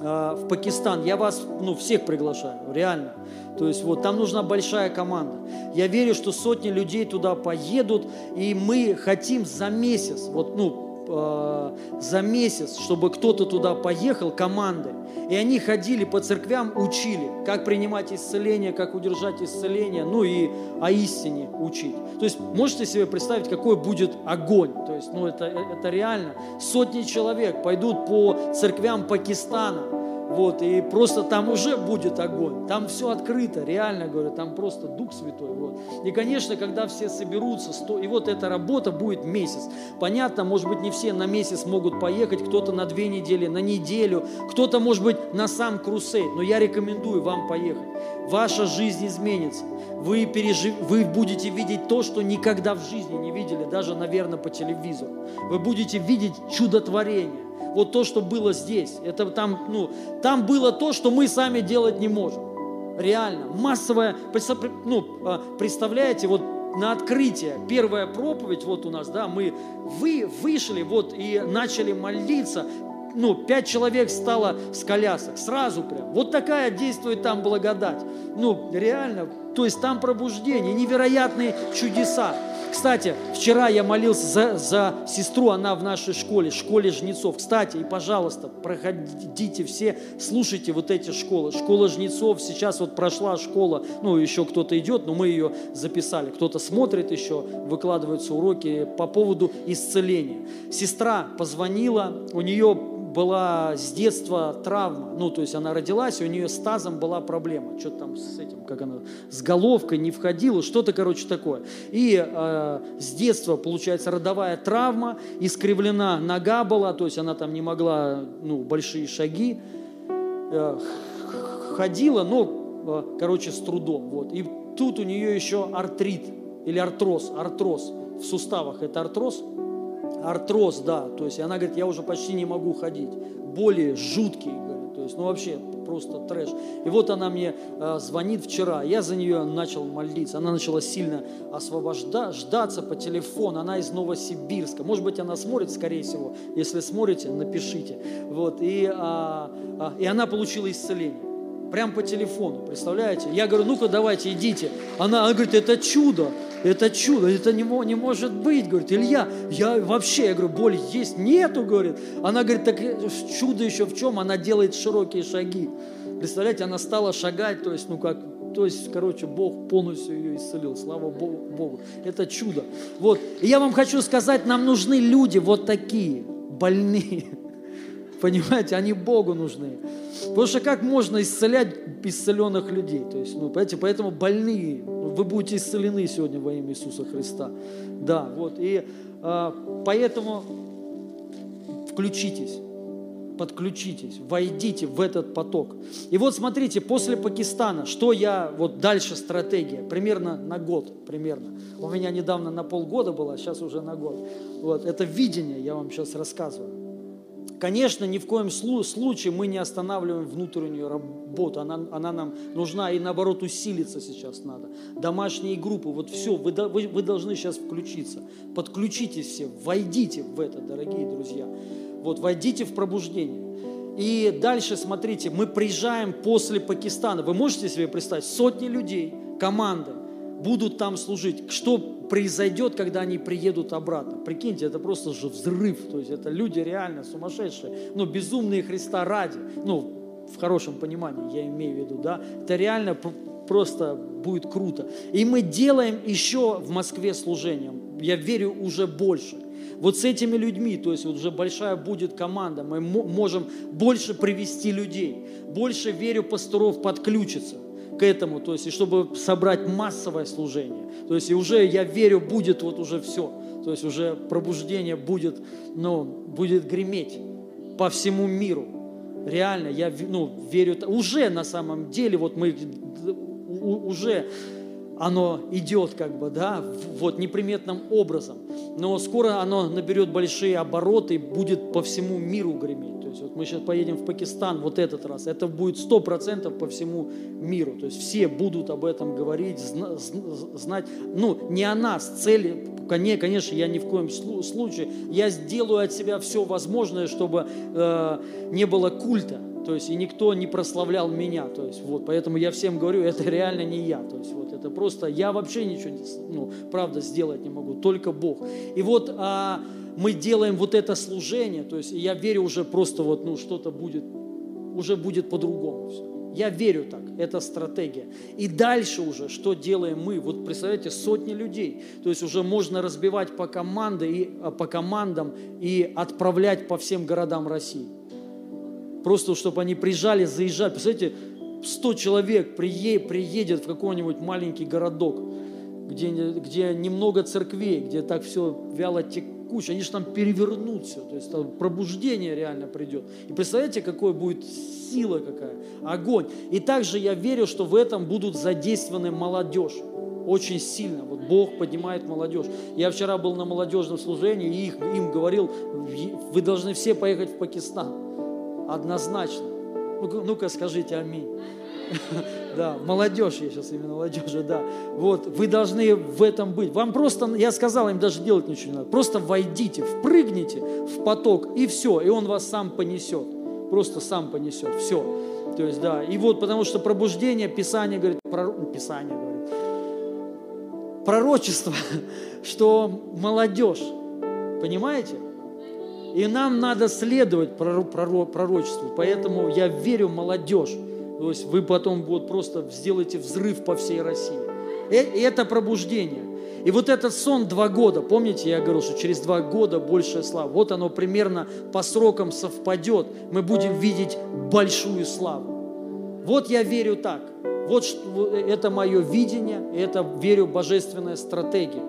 э, в Пакистан. Я вас, ну, всех приглашаю, реально. То есть вот там нужна большая команда. Я верю, что сотни людей туда поедут, и мы хотим за месяц, вот, ну, за месяц, чтобы кто-то туда поехал, команды. И они ходили по церквям, учили, как принимать исцеление, как удержать исцеление, ну и о истине учить. То есть можете себе представить, какой будет огонь. То есть, ну это, это реально. Сотни человек пойдут по церквям Пакистана, вот, и просто там уже будет огонь. Там все открыто, реально говорю, там просто Дух Святой. Вот. И, конечно, когда все соберутся, сто... и вот эта работа будет месяц. Понятно, может быть, не все на месяц могут поехать, кто-то на две недели, на неделю, кто-то, может быть, на сам крусейд. Но я рекомендую вам поехать. Ваша жизнь изменится. Вы, пережив... вы будете видеть то, что никогда в жизни не видели, даже, наверное, по телевизору. Вы будете видеть чудотворение вот то, что было здесь. Это там, ну, там было то, что мы сами делать не можем. Реально. Массовая, ну, а, представляете, вот на открытие, первая проповедь вот у нас, да, мы вы вышли вот и начали молиться, ну, пять человек стало с колясок, сразу прям. Вот такая действует там благодать. Ну, реально, то есть там пробуждение, невероятные чудеса. Кстати, вчера я молился за, за сестру, она в нашей школе, школе жнецов. Кстати, и пожалуйста, проходите все, слушайте вот эти школы. Школа жнецов, сейчас вот прошла школа, ну, еще кто-то идет, но мы ее записали. Кто-то смотрит еще, выкладываются уроки по поводу исцеления. Сестра позвонила, у нее была с детства травма, ну, то есть она родилась, у нее с тазом была проблема, что-то там с этим, как она, с головкой не входила, что-то, короче, такое. И э, с детства, получается, родовая травма, искривлена нога была, то есть она там не могла, ну, большие шаги, э, ходила, но, э, короче, с трудом, вот. И тут у нее еще артрит или артроз, артроз в суставах, это артроз, Артроз, да. То есть она говорит, я уже почти не могу ходить. Боли жуткие, говорит. То есть, ну вообще просто трэш. И вот она мне э, звонит вчера, я за нее начал молиться. Она начала сильно освобождаться по телефону. Она из Новосибирска. Может быть, она смотрит, скорее всего. Если смотрите, напишите. Вот. И, а, а, и она получила исцеление. Прям по телефону, представляете? Я говорю, ну-ка давайте, идите. Она, она говорит, это чудо. Это чудо, это не, не может быть, говорит, Илья, я вообще, я говорю, боли есть? Нету, говорит. Она говорит, так чудо еще в чем? Она делает широкие шаги. Представляете, она стала шагать, то есть, ну как, то есть, короче, Бог полностью ее исцелил. Слава Богу. Богу. Это чудо. Вот. И я вам хочу сказать, нам нужны люди вот такие, больные. Понимаете, они Богу нужны. Потому что как можно исцелять исцеленных людей? То есть, ну, понимаете, поэтому больные, вы будете исцелены сегодня во имя Иисуса Христа. Да, вот. И э, поэтому включитесь, подключитесь, войдите в этот поток. И вот смотрите, после Пакистана, что я, вот дальше стратегия, примерно на год, примерно. У меня недавно на полгода было, сейчас уже на год. Вот, это видение, я вам сейчас рассказываю. Конечно, ни в коем случае мы не останавливаем внутреннюю работу. Она, она нам нужна и наоборот усилиться сейчас надо. Домашние группы, вот все, вы, вы, вы должны сейчас включиться. Подключитесь все, войдите в это, дорогие друзья. Вот, войдите в пробуждение. И дальше, смотрите, мы приезжаем после Пакистана. Вы можете себе представить, сотни людей, команды будут там служить. Что произойдет, когда они приедут обратно. Прикиньте, это просто же взрыв. То есть это люди реально сумасшедшие, ну, безумные Христа ради. Ну, в хорошем понимании, я имею в виду, да. Это реально просто будет круто. И мы делаем еще в Москве служение. Я верю уже больше. Вот с этими людьми, то есть вот уже большая будет команда, мы можем больше привести людей, больше верю пасторов подключиться к этому, то есть и чтобы собрать массовое служение. То есть и уже, я верю, будет вот уже все. То есть уже пробуждение будет, ну, будет греметь по всему миру. Реально, я ну, верю, уже на самом деле, вот мы уже оно идет как бы, да, вот неприметным образом. Но скоро оно наберет большие обороты и будет по всему миру греметь. Есть вот мы сейчас поедем в Пакистан вот этот раз. Это будет сто процентов по всему миру. То есть все будут об этом говорить, знать. Ну, не о нас, цели, конечно, я ни в коем случае. Я сделаю от себя все возможное, чтобы э, не было культа То есть и никто не прославлял меня. То есть вот, поэтому я всем говорю, это реально не я. То есть вот это просто я вообще ничего, ну, правда, сделать не могу, только Бог. И вот а, мы делаем вот это служение, то есть я верю уже просто вот, ну, что-то будет, уже будет по-другому все. Я верю так, это стратегия. И дальше уже, что делаем мы? Вот представляете, сотни людей. То есть уже можно разбивать по, команды и, а, по командам и отправлять по всем городам России. Просто чтобы они приезжали, заезжали. Представляете, 100 человек прие- приедет в какой-нибудь маленький городок, где, где немного церквей, где так все вяло текуче, они же там перевернут все, то есть там пробуждение реально придет. И представляете, какой будет сила какая, огонь. И также я верю, что в этом будут задействованы молодежь. Очень сильно. Вот Бог поднимает молодежь. Я вчера был на молодежном служении и их, им говорил, вы должны все поехать в Пакистан. Однозначно. Ну-ка, скажите аминь. Да, молодежь, я сейчас именно молодежи, да. Вот, вы должны в этом быть. Вам просто, я сказал, им даже делать ничего не надо. Просто войдите, впрыгните в поток, и все, и он вас сам понесет. Просто сам понесет, все. То есть, да, и вот, потому что пробуждение, Писание говорит, ну, Писание говорит, пророчество, что молодежь, понимаете? И нам надо следовать проро- проро- пророчеству. Поэтому я верю молодежь. То есть вы потом вот просто сделаете взрыв по всей России. Э- И это пробуждение. И вот этот сон два года, помните, я говорил, что через два года большая слава. Вот оно примерно по срокам совпадет. Мы будем видеть большую славу. Вот я верю так. Вот это мое видение, это, верю, божественная стратегия,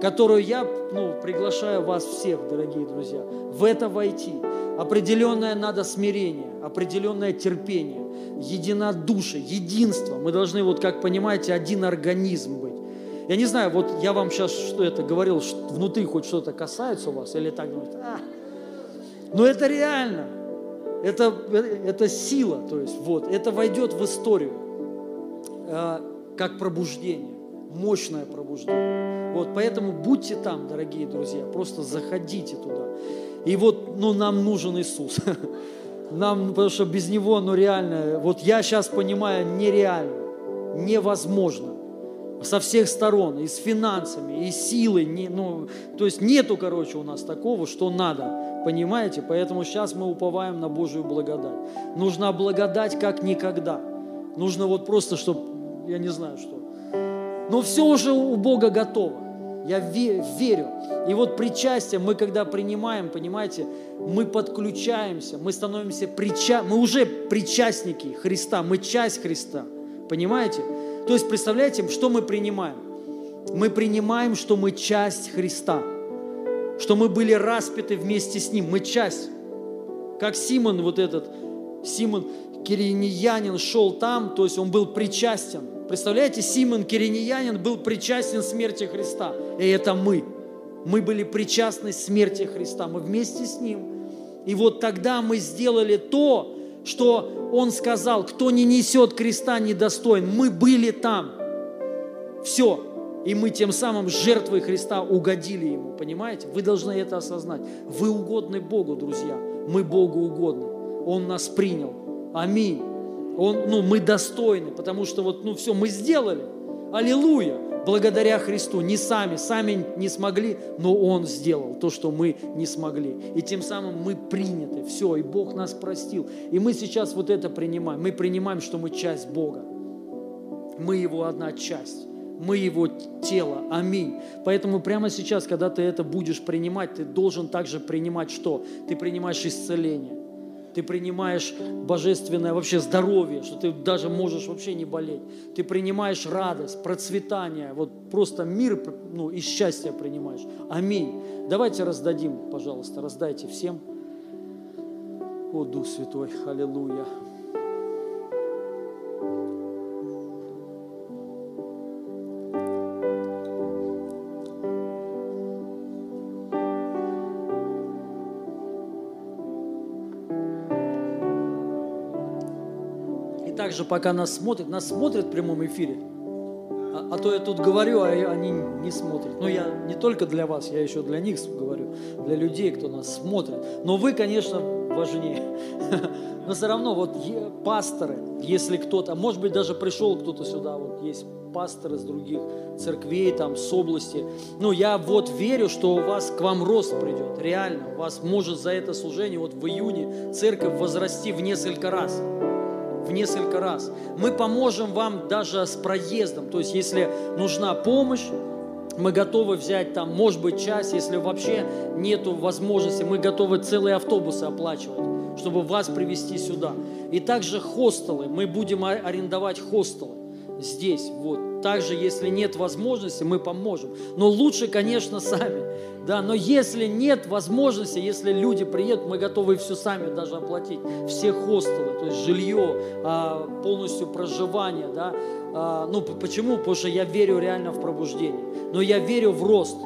которую я ну, приглашаю вас всех, дорогие друзья, в это войти. Определенное надо смирение, определенное терпение, единодушие, единство. Мы должны, вот как понимаете, один организм быть. Я не знаю, вот я вам сейчас что это говорил, что внутри хоть что-то касается у вас, или так думаете, «А». но это реально. Это, это сила, то есть вот, это войдет в историю э, как пробуждение, мощное пробуждение. Вот, поэтому будьте там, дорогие друзья, просто заходите туда. И вот, ну, нам нужен Иисус. Нам, потому что без Него, ну, реально, вот я сейчас понимаю, нереально, невозможно со всех сторон, и с финансами, и силой, не, ну, то есть нету, короче, у нас такого, что надо, понимаете? Поэтому сейчас мы уповаем на Божию благодать. Нужна благодать как никогда. Нужно вот просто, чтобы, я не знаю что. Но все уже у Бога готово. Я ве- верю. И вот причастие мы когда принимаем, понимаете, мы подключаемся, мы становимся прича... мы уже причастники Христа, мы часть Христа. Понимаете? То есть, представляете, что мы принимаем? Мы принимаем, что мы часть Христа, что мы были распяты вместе с Ним, мы часть. Как Симон вот этот, Симон Кириньянин шел там, то есть он был причастен. Представляете, Симон Кириньянин был причастен смерти Христа. И это мы. Мы были причастны смерти Христа. Мы вместе с Ним. И вот тогда мы сделали то, что Он сказал, кто не несет креста, недостоин. Мы были там. Все. И мы тем самым жертвой Христа угодили Ему. Понимаете? Вы должны это осознать. Вы угодны Богу, друзья. Мы Богу угодны. Он нас принял. Аминь. Он, ну, мы достойны, потому что вот, ну, все, мы сделали. Аллилуйя. Благодаря Христу. Не сами, сами не смогли, но Он сделал то, что мы не смогли. И тем самым мы приняты. Все, и Бог нас простил. И мы сейчас вот это принимаем. Мы принимаем, что мы часть Бога. Мы Его одна часть. Мы Его тело. Аминь. Поэтому прямо сейчас, когда ты это будешь принимать, ты должен также принимать что? Ты принимаешь исцеление. Ты принимаешь божественное вообще здоровье, что ты даже можешь вообще не болеть. Ты принимаешь радость, процветание, вот просто мир ну, и счастье принимаешь. Аминь. Давайте раздадим, пожалуйста, раздайте всем. О, Дух Святой, аллилуйя. Также, пока нас смотрят, нас смотрят в прямом эфире. А, а то я тут говорю, а они не смотрят. Ну, я не только для вас, я еще для них говорю, для людей, кто нас смотрит. Но вы, конечно, важнее. Но все равно вот пасторы, если кто-то, может быть даже пришел кто-то сюда, вот есть пасторы из других церквей, там, с области. Ну, я вот верю, что у вас к вам рост придет, реально. У вас может за это служение вот в июне церковь возрасти в несколько раз несколько раз. Мы поможем вам даже с проездом. То есть, если нужна помощь, мы готовы взять там, может быть, часть, если вообще нету возможности, мы готовы целые автобусы оплачивать, чтобы вас привести сюда. И также хостелы, мы будем арендовать хостелы здесь, вот. Также, если нет возможности, мы поможем. Но лучше, конечно, сами. Да, но если нет возможности, если люди приедут, мы готовы все сами даже оплатить. Все хостелы, то есть жилье, а, полностью проживание, да. А, Ну, почему? Потому что я верю реально в пробуждение. Но я верю в рост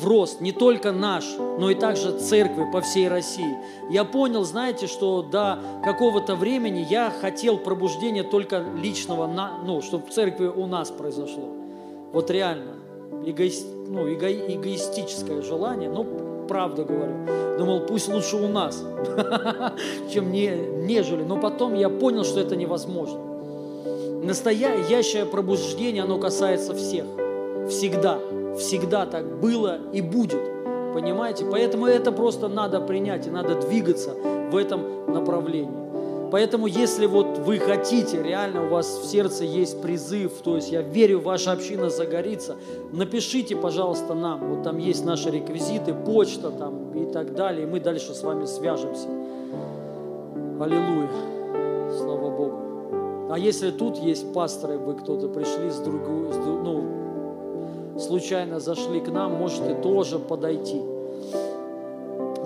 в рост, не только наш, но и также церкви по всей России. Я понял, знаете, что до какого-то времени я хотел пробуждения только личного, на- ну, чтобы в церкви у нас произошло. Вот реально, эгоист, ну, эго- эгоистическое желание, ну, правду говорю. Думал, пусть лучше у нас, чем не, нежели. Но потом я понял, что это невозможно. Настоящее пробуждение, оно касается всех. Всегда. Всегда так было и будет. Понимаете? Поэтому это просто надо принять и надо двигаться в этом направлении. Поэтому, если вот вы хотите, реально у вас в сердце есть призыв, то есть я верю, ваша община загорится, напишите, пожалуйста, нам. Вот там есть наши реквизиты, почта там и так далее, и мы дальше с вами свяжемся. Аллилуйя. Слава Богу. А если тут есть пасторы, вы кто-то пришли с другой, с ну, случайно зашли к нам, можете тоже подойти.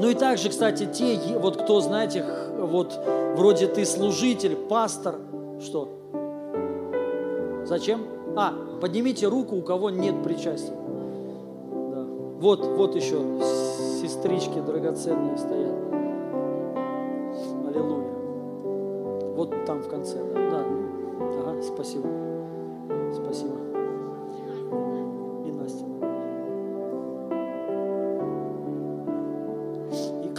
Ну и также, кстати, те, вот кто, знаете, вот вроде ты служитель, пастор, что? Зачем? А, поднимите руку, у кого нет причастия. Да. Вот, вот еще сестрички драгоценные стоят. Аллилуйя. Вот там в конце, да. да. Ага, спасибо. Спасибо.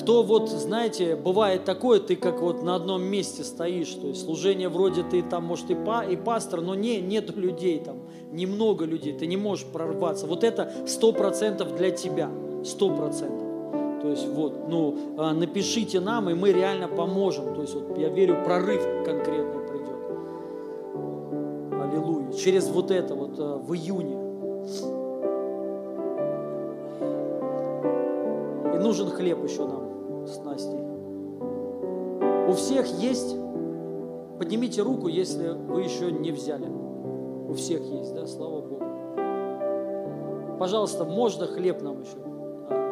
И кто вот, знаете, бывает такое, ты как вот на одном месте стоишь, то есть служение вроде ты там, может, и, па, и пастор, но не, нету людей там, немного людей, ты не можешь прорваться. Вот это сто процентов для тебя, сто процентов. То есть вот, ну, а, напишите нам, и мы реально поможем. То есть вот я верю, прорыв конкретный придет. Аллилуйя. Через вот это вот а, в июне. И нужен хлеб еще нам с Настей. У всех есть, поднимите руку, если вы еще не взяли. У всех есть, да, слава Богу. Пожалуйста, можно хлеб нам еще? А.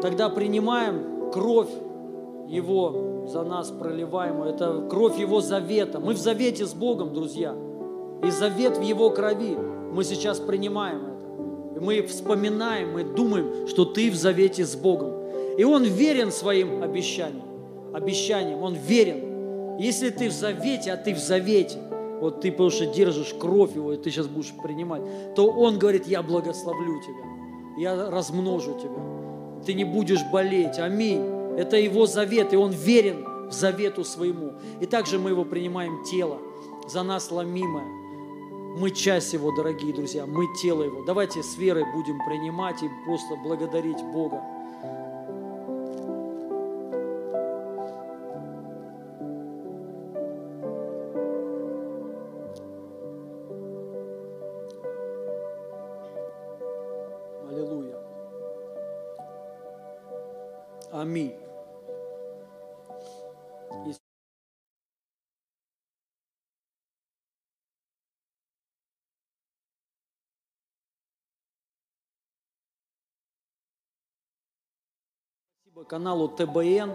Тогда принимаем кровь Его за нас проливаемую. Это кровь Его завета. Мы в завете с Богом, друзья. И завет в Его крови. Мы сейчас принимаем мы вспоминаем, мы думаем, что ты в завете с Богом. И Он верен своим обещаниям. Обещаниям. Он верен. Если ты в завете, а ты в завете, вот ты потому что держишь кровь Его, и ты сейчас будешь принимать, то Он говорит, я благословлю тебя, я размножу тебя, ты не будешь болеть. Аминь. Это Его завет, и Он верен в завету своему. И также мы Его принимаем тело, за нас ломимое. Мы часть Его, дорогие друзья, мы тело Его. Давайте с верой будем принимать и просто благодарить Бога. Каналу ТБН.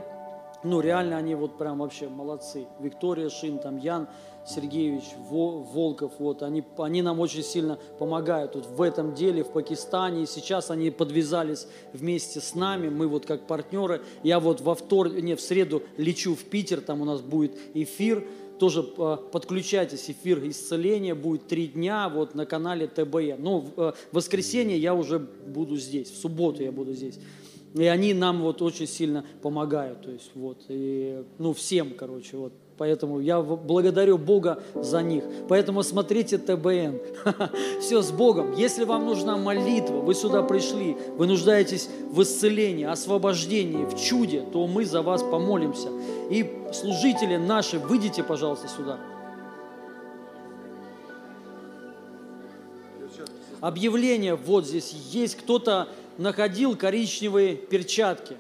Ну, реально они вот прям вообще молодцы. Виктория Шин, там Ян Сергеевич Во- Волков, вот, они, они нам очень сильно помогают вот в этом деле, в Пакистане. И сейчас они подвязались вместе с нами, мы вот как партнеры. Я вот во втор... не, в среду лечу в Питер, там у нас будет эфир тоже э, подключайтесь, эфир исцеления будет три дня вот на канале ТБЕ. Но в э, воскресенье я уже буду здесь, в субботу я буду здесь. И они нам вот очень сильно помогают, то есть вот, и, ну всем, короче, вот. Поэтому я благодарю Бога за них. Поэтому смотрите ТБН. Все с Богом. Если вам нужна молитва, вы сюда пришли, вы нуждаетесь в исцелении, освобождении, в чуде, то мы за вас помолимся. И служители наши, выйдите, пожалуйста, сюда. Объявление вот здесь есть. Кто-то находил коричневые перчатки.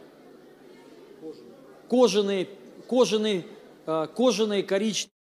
Кожаные, кожаные, э, кожаные коричневые.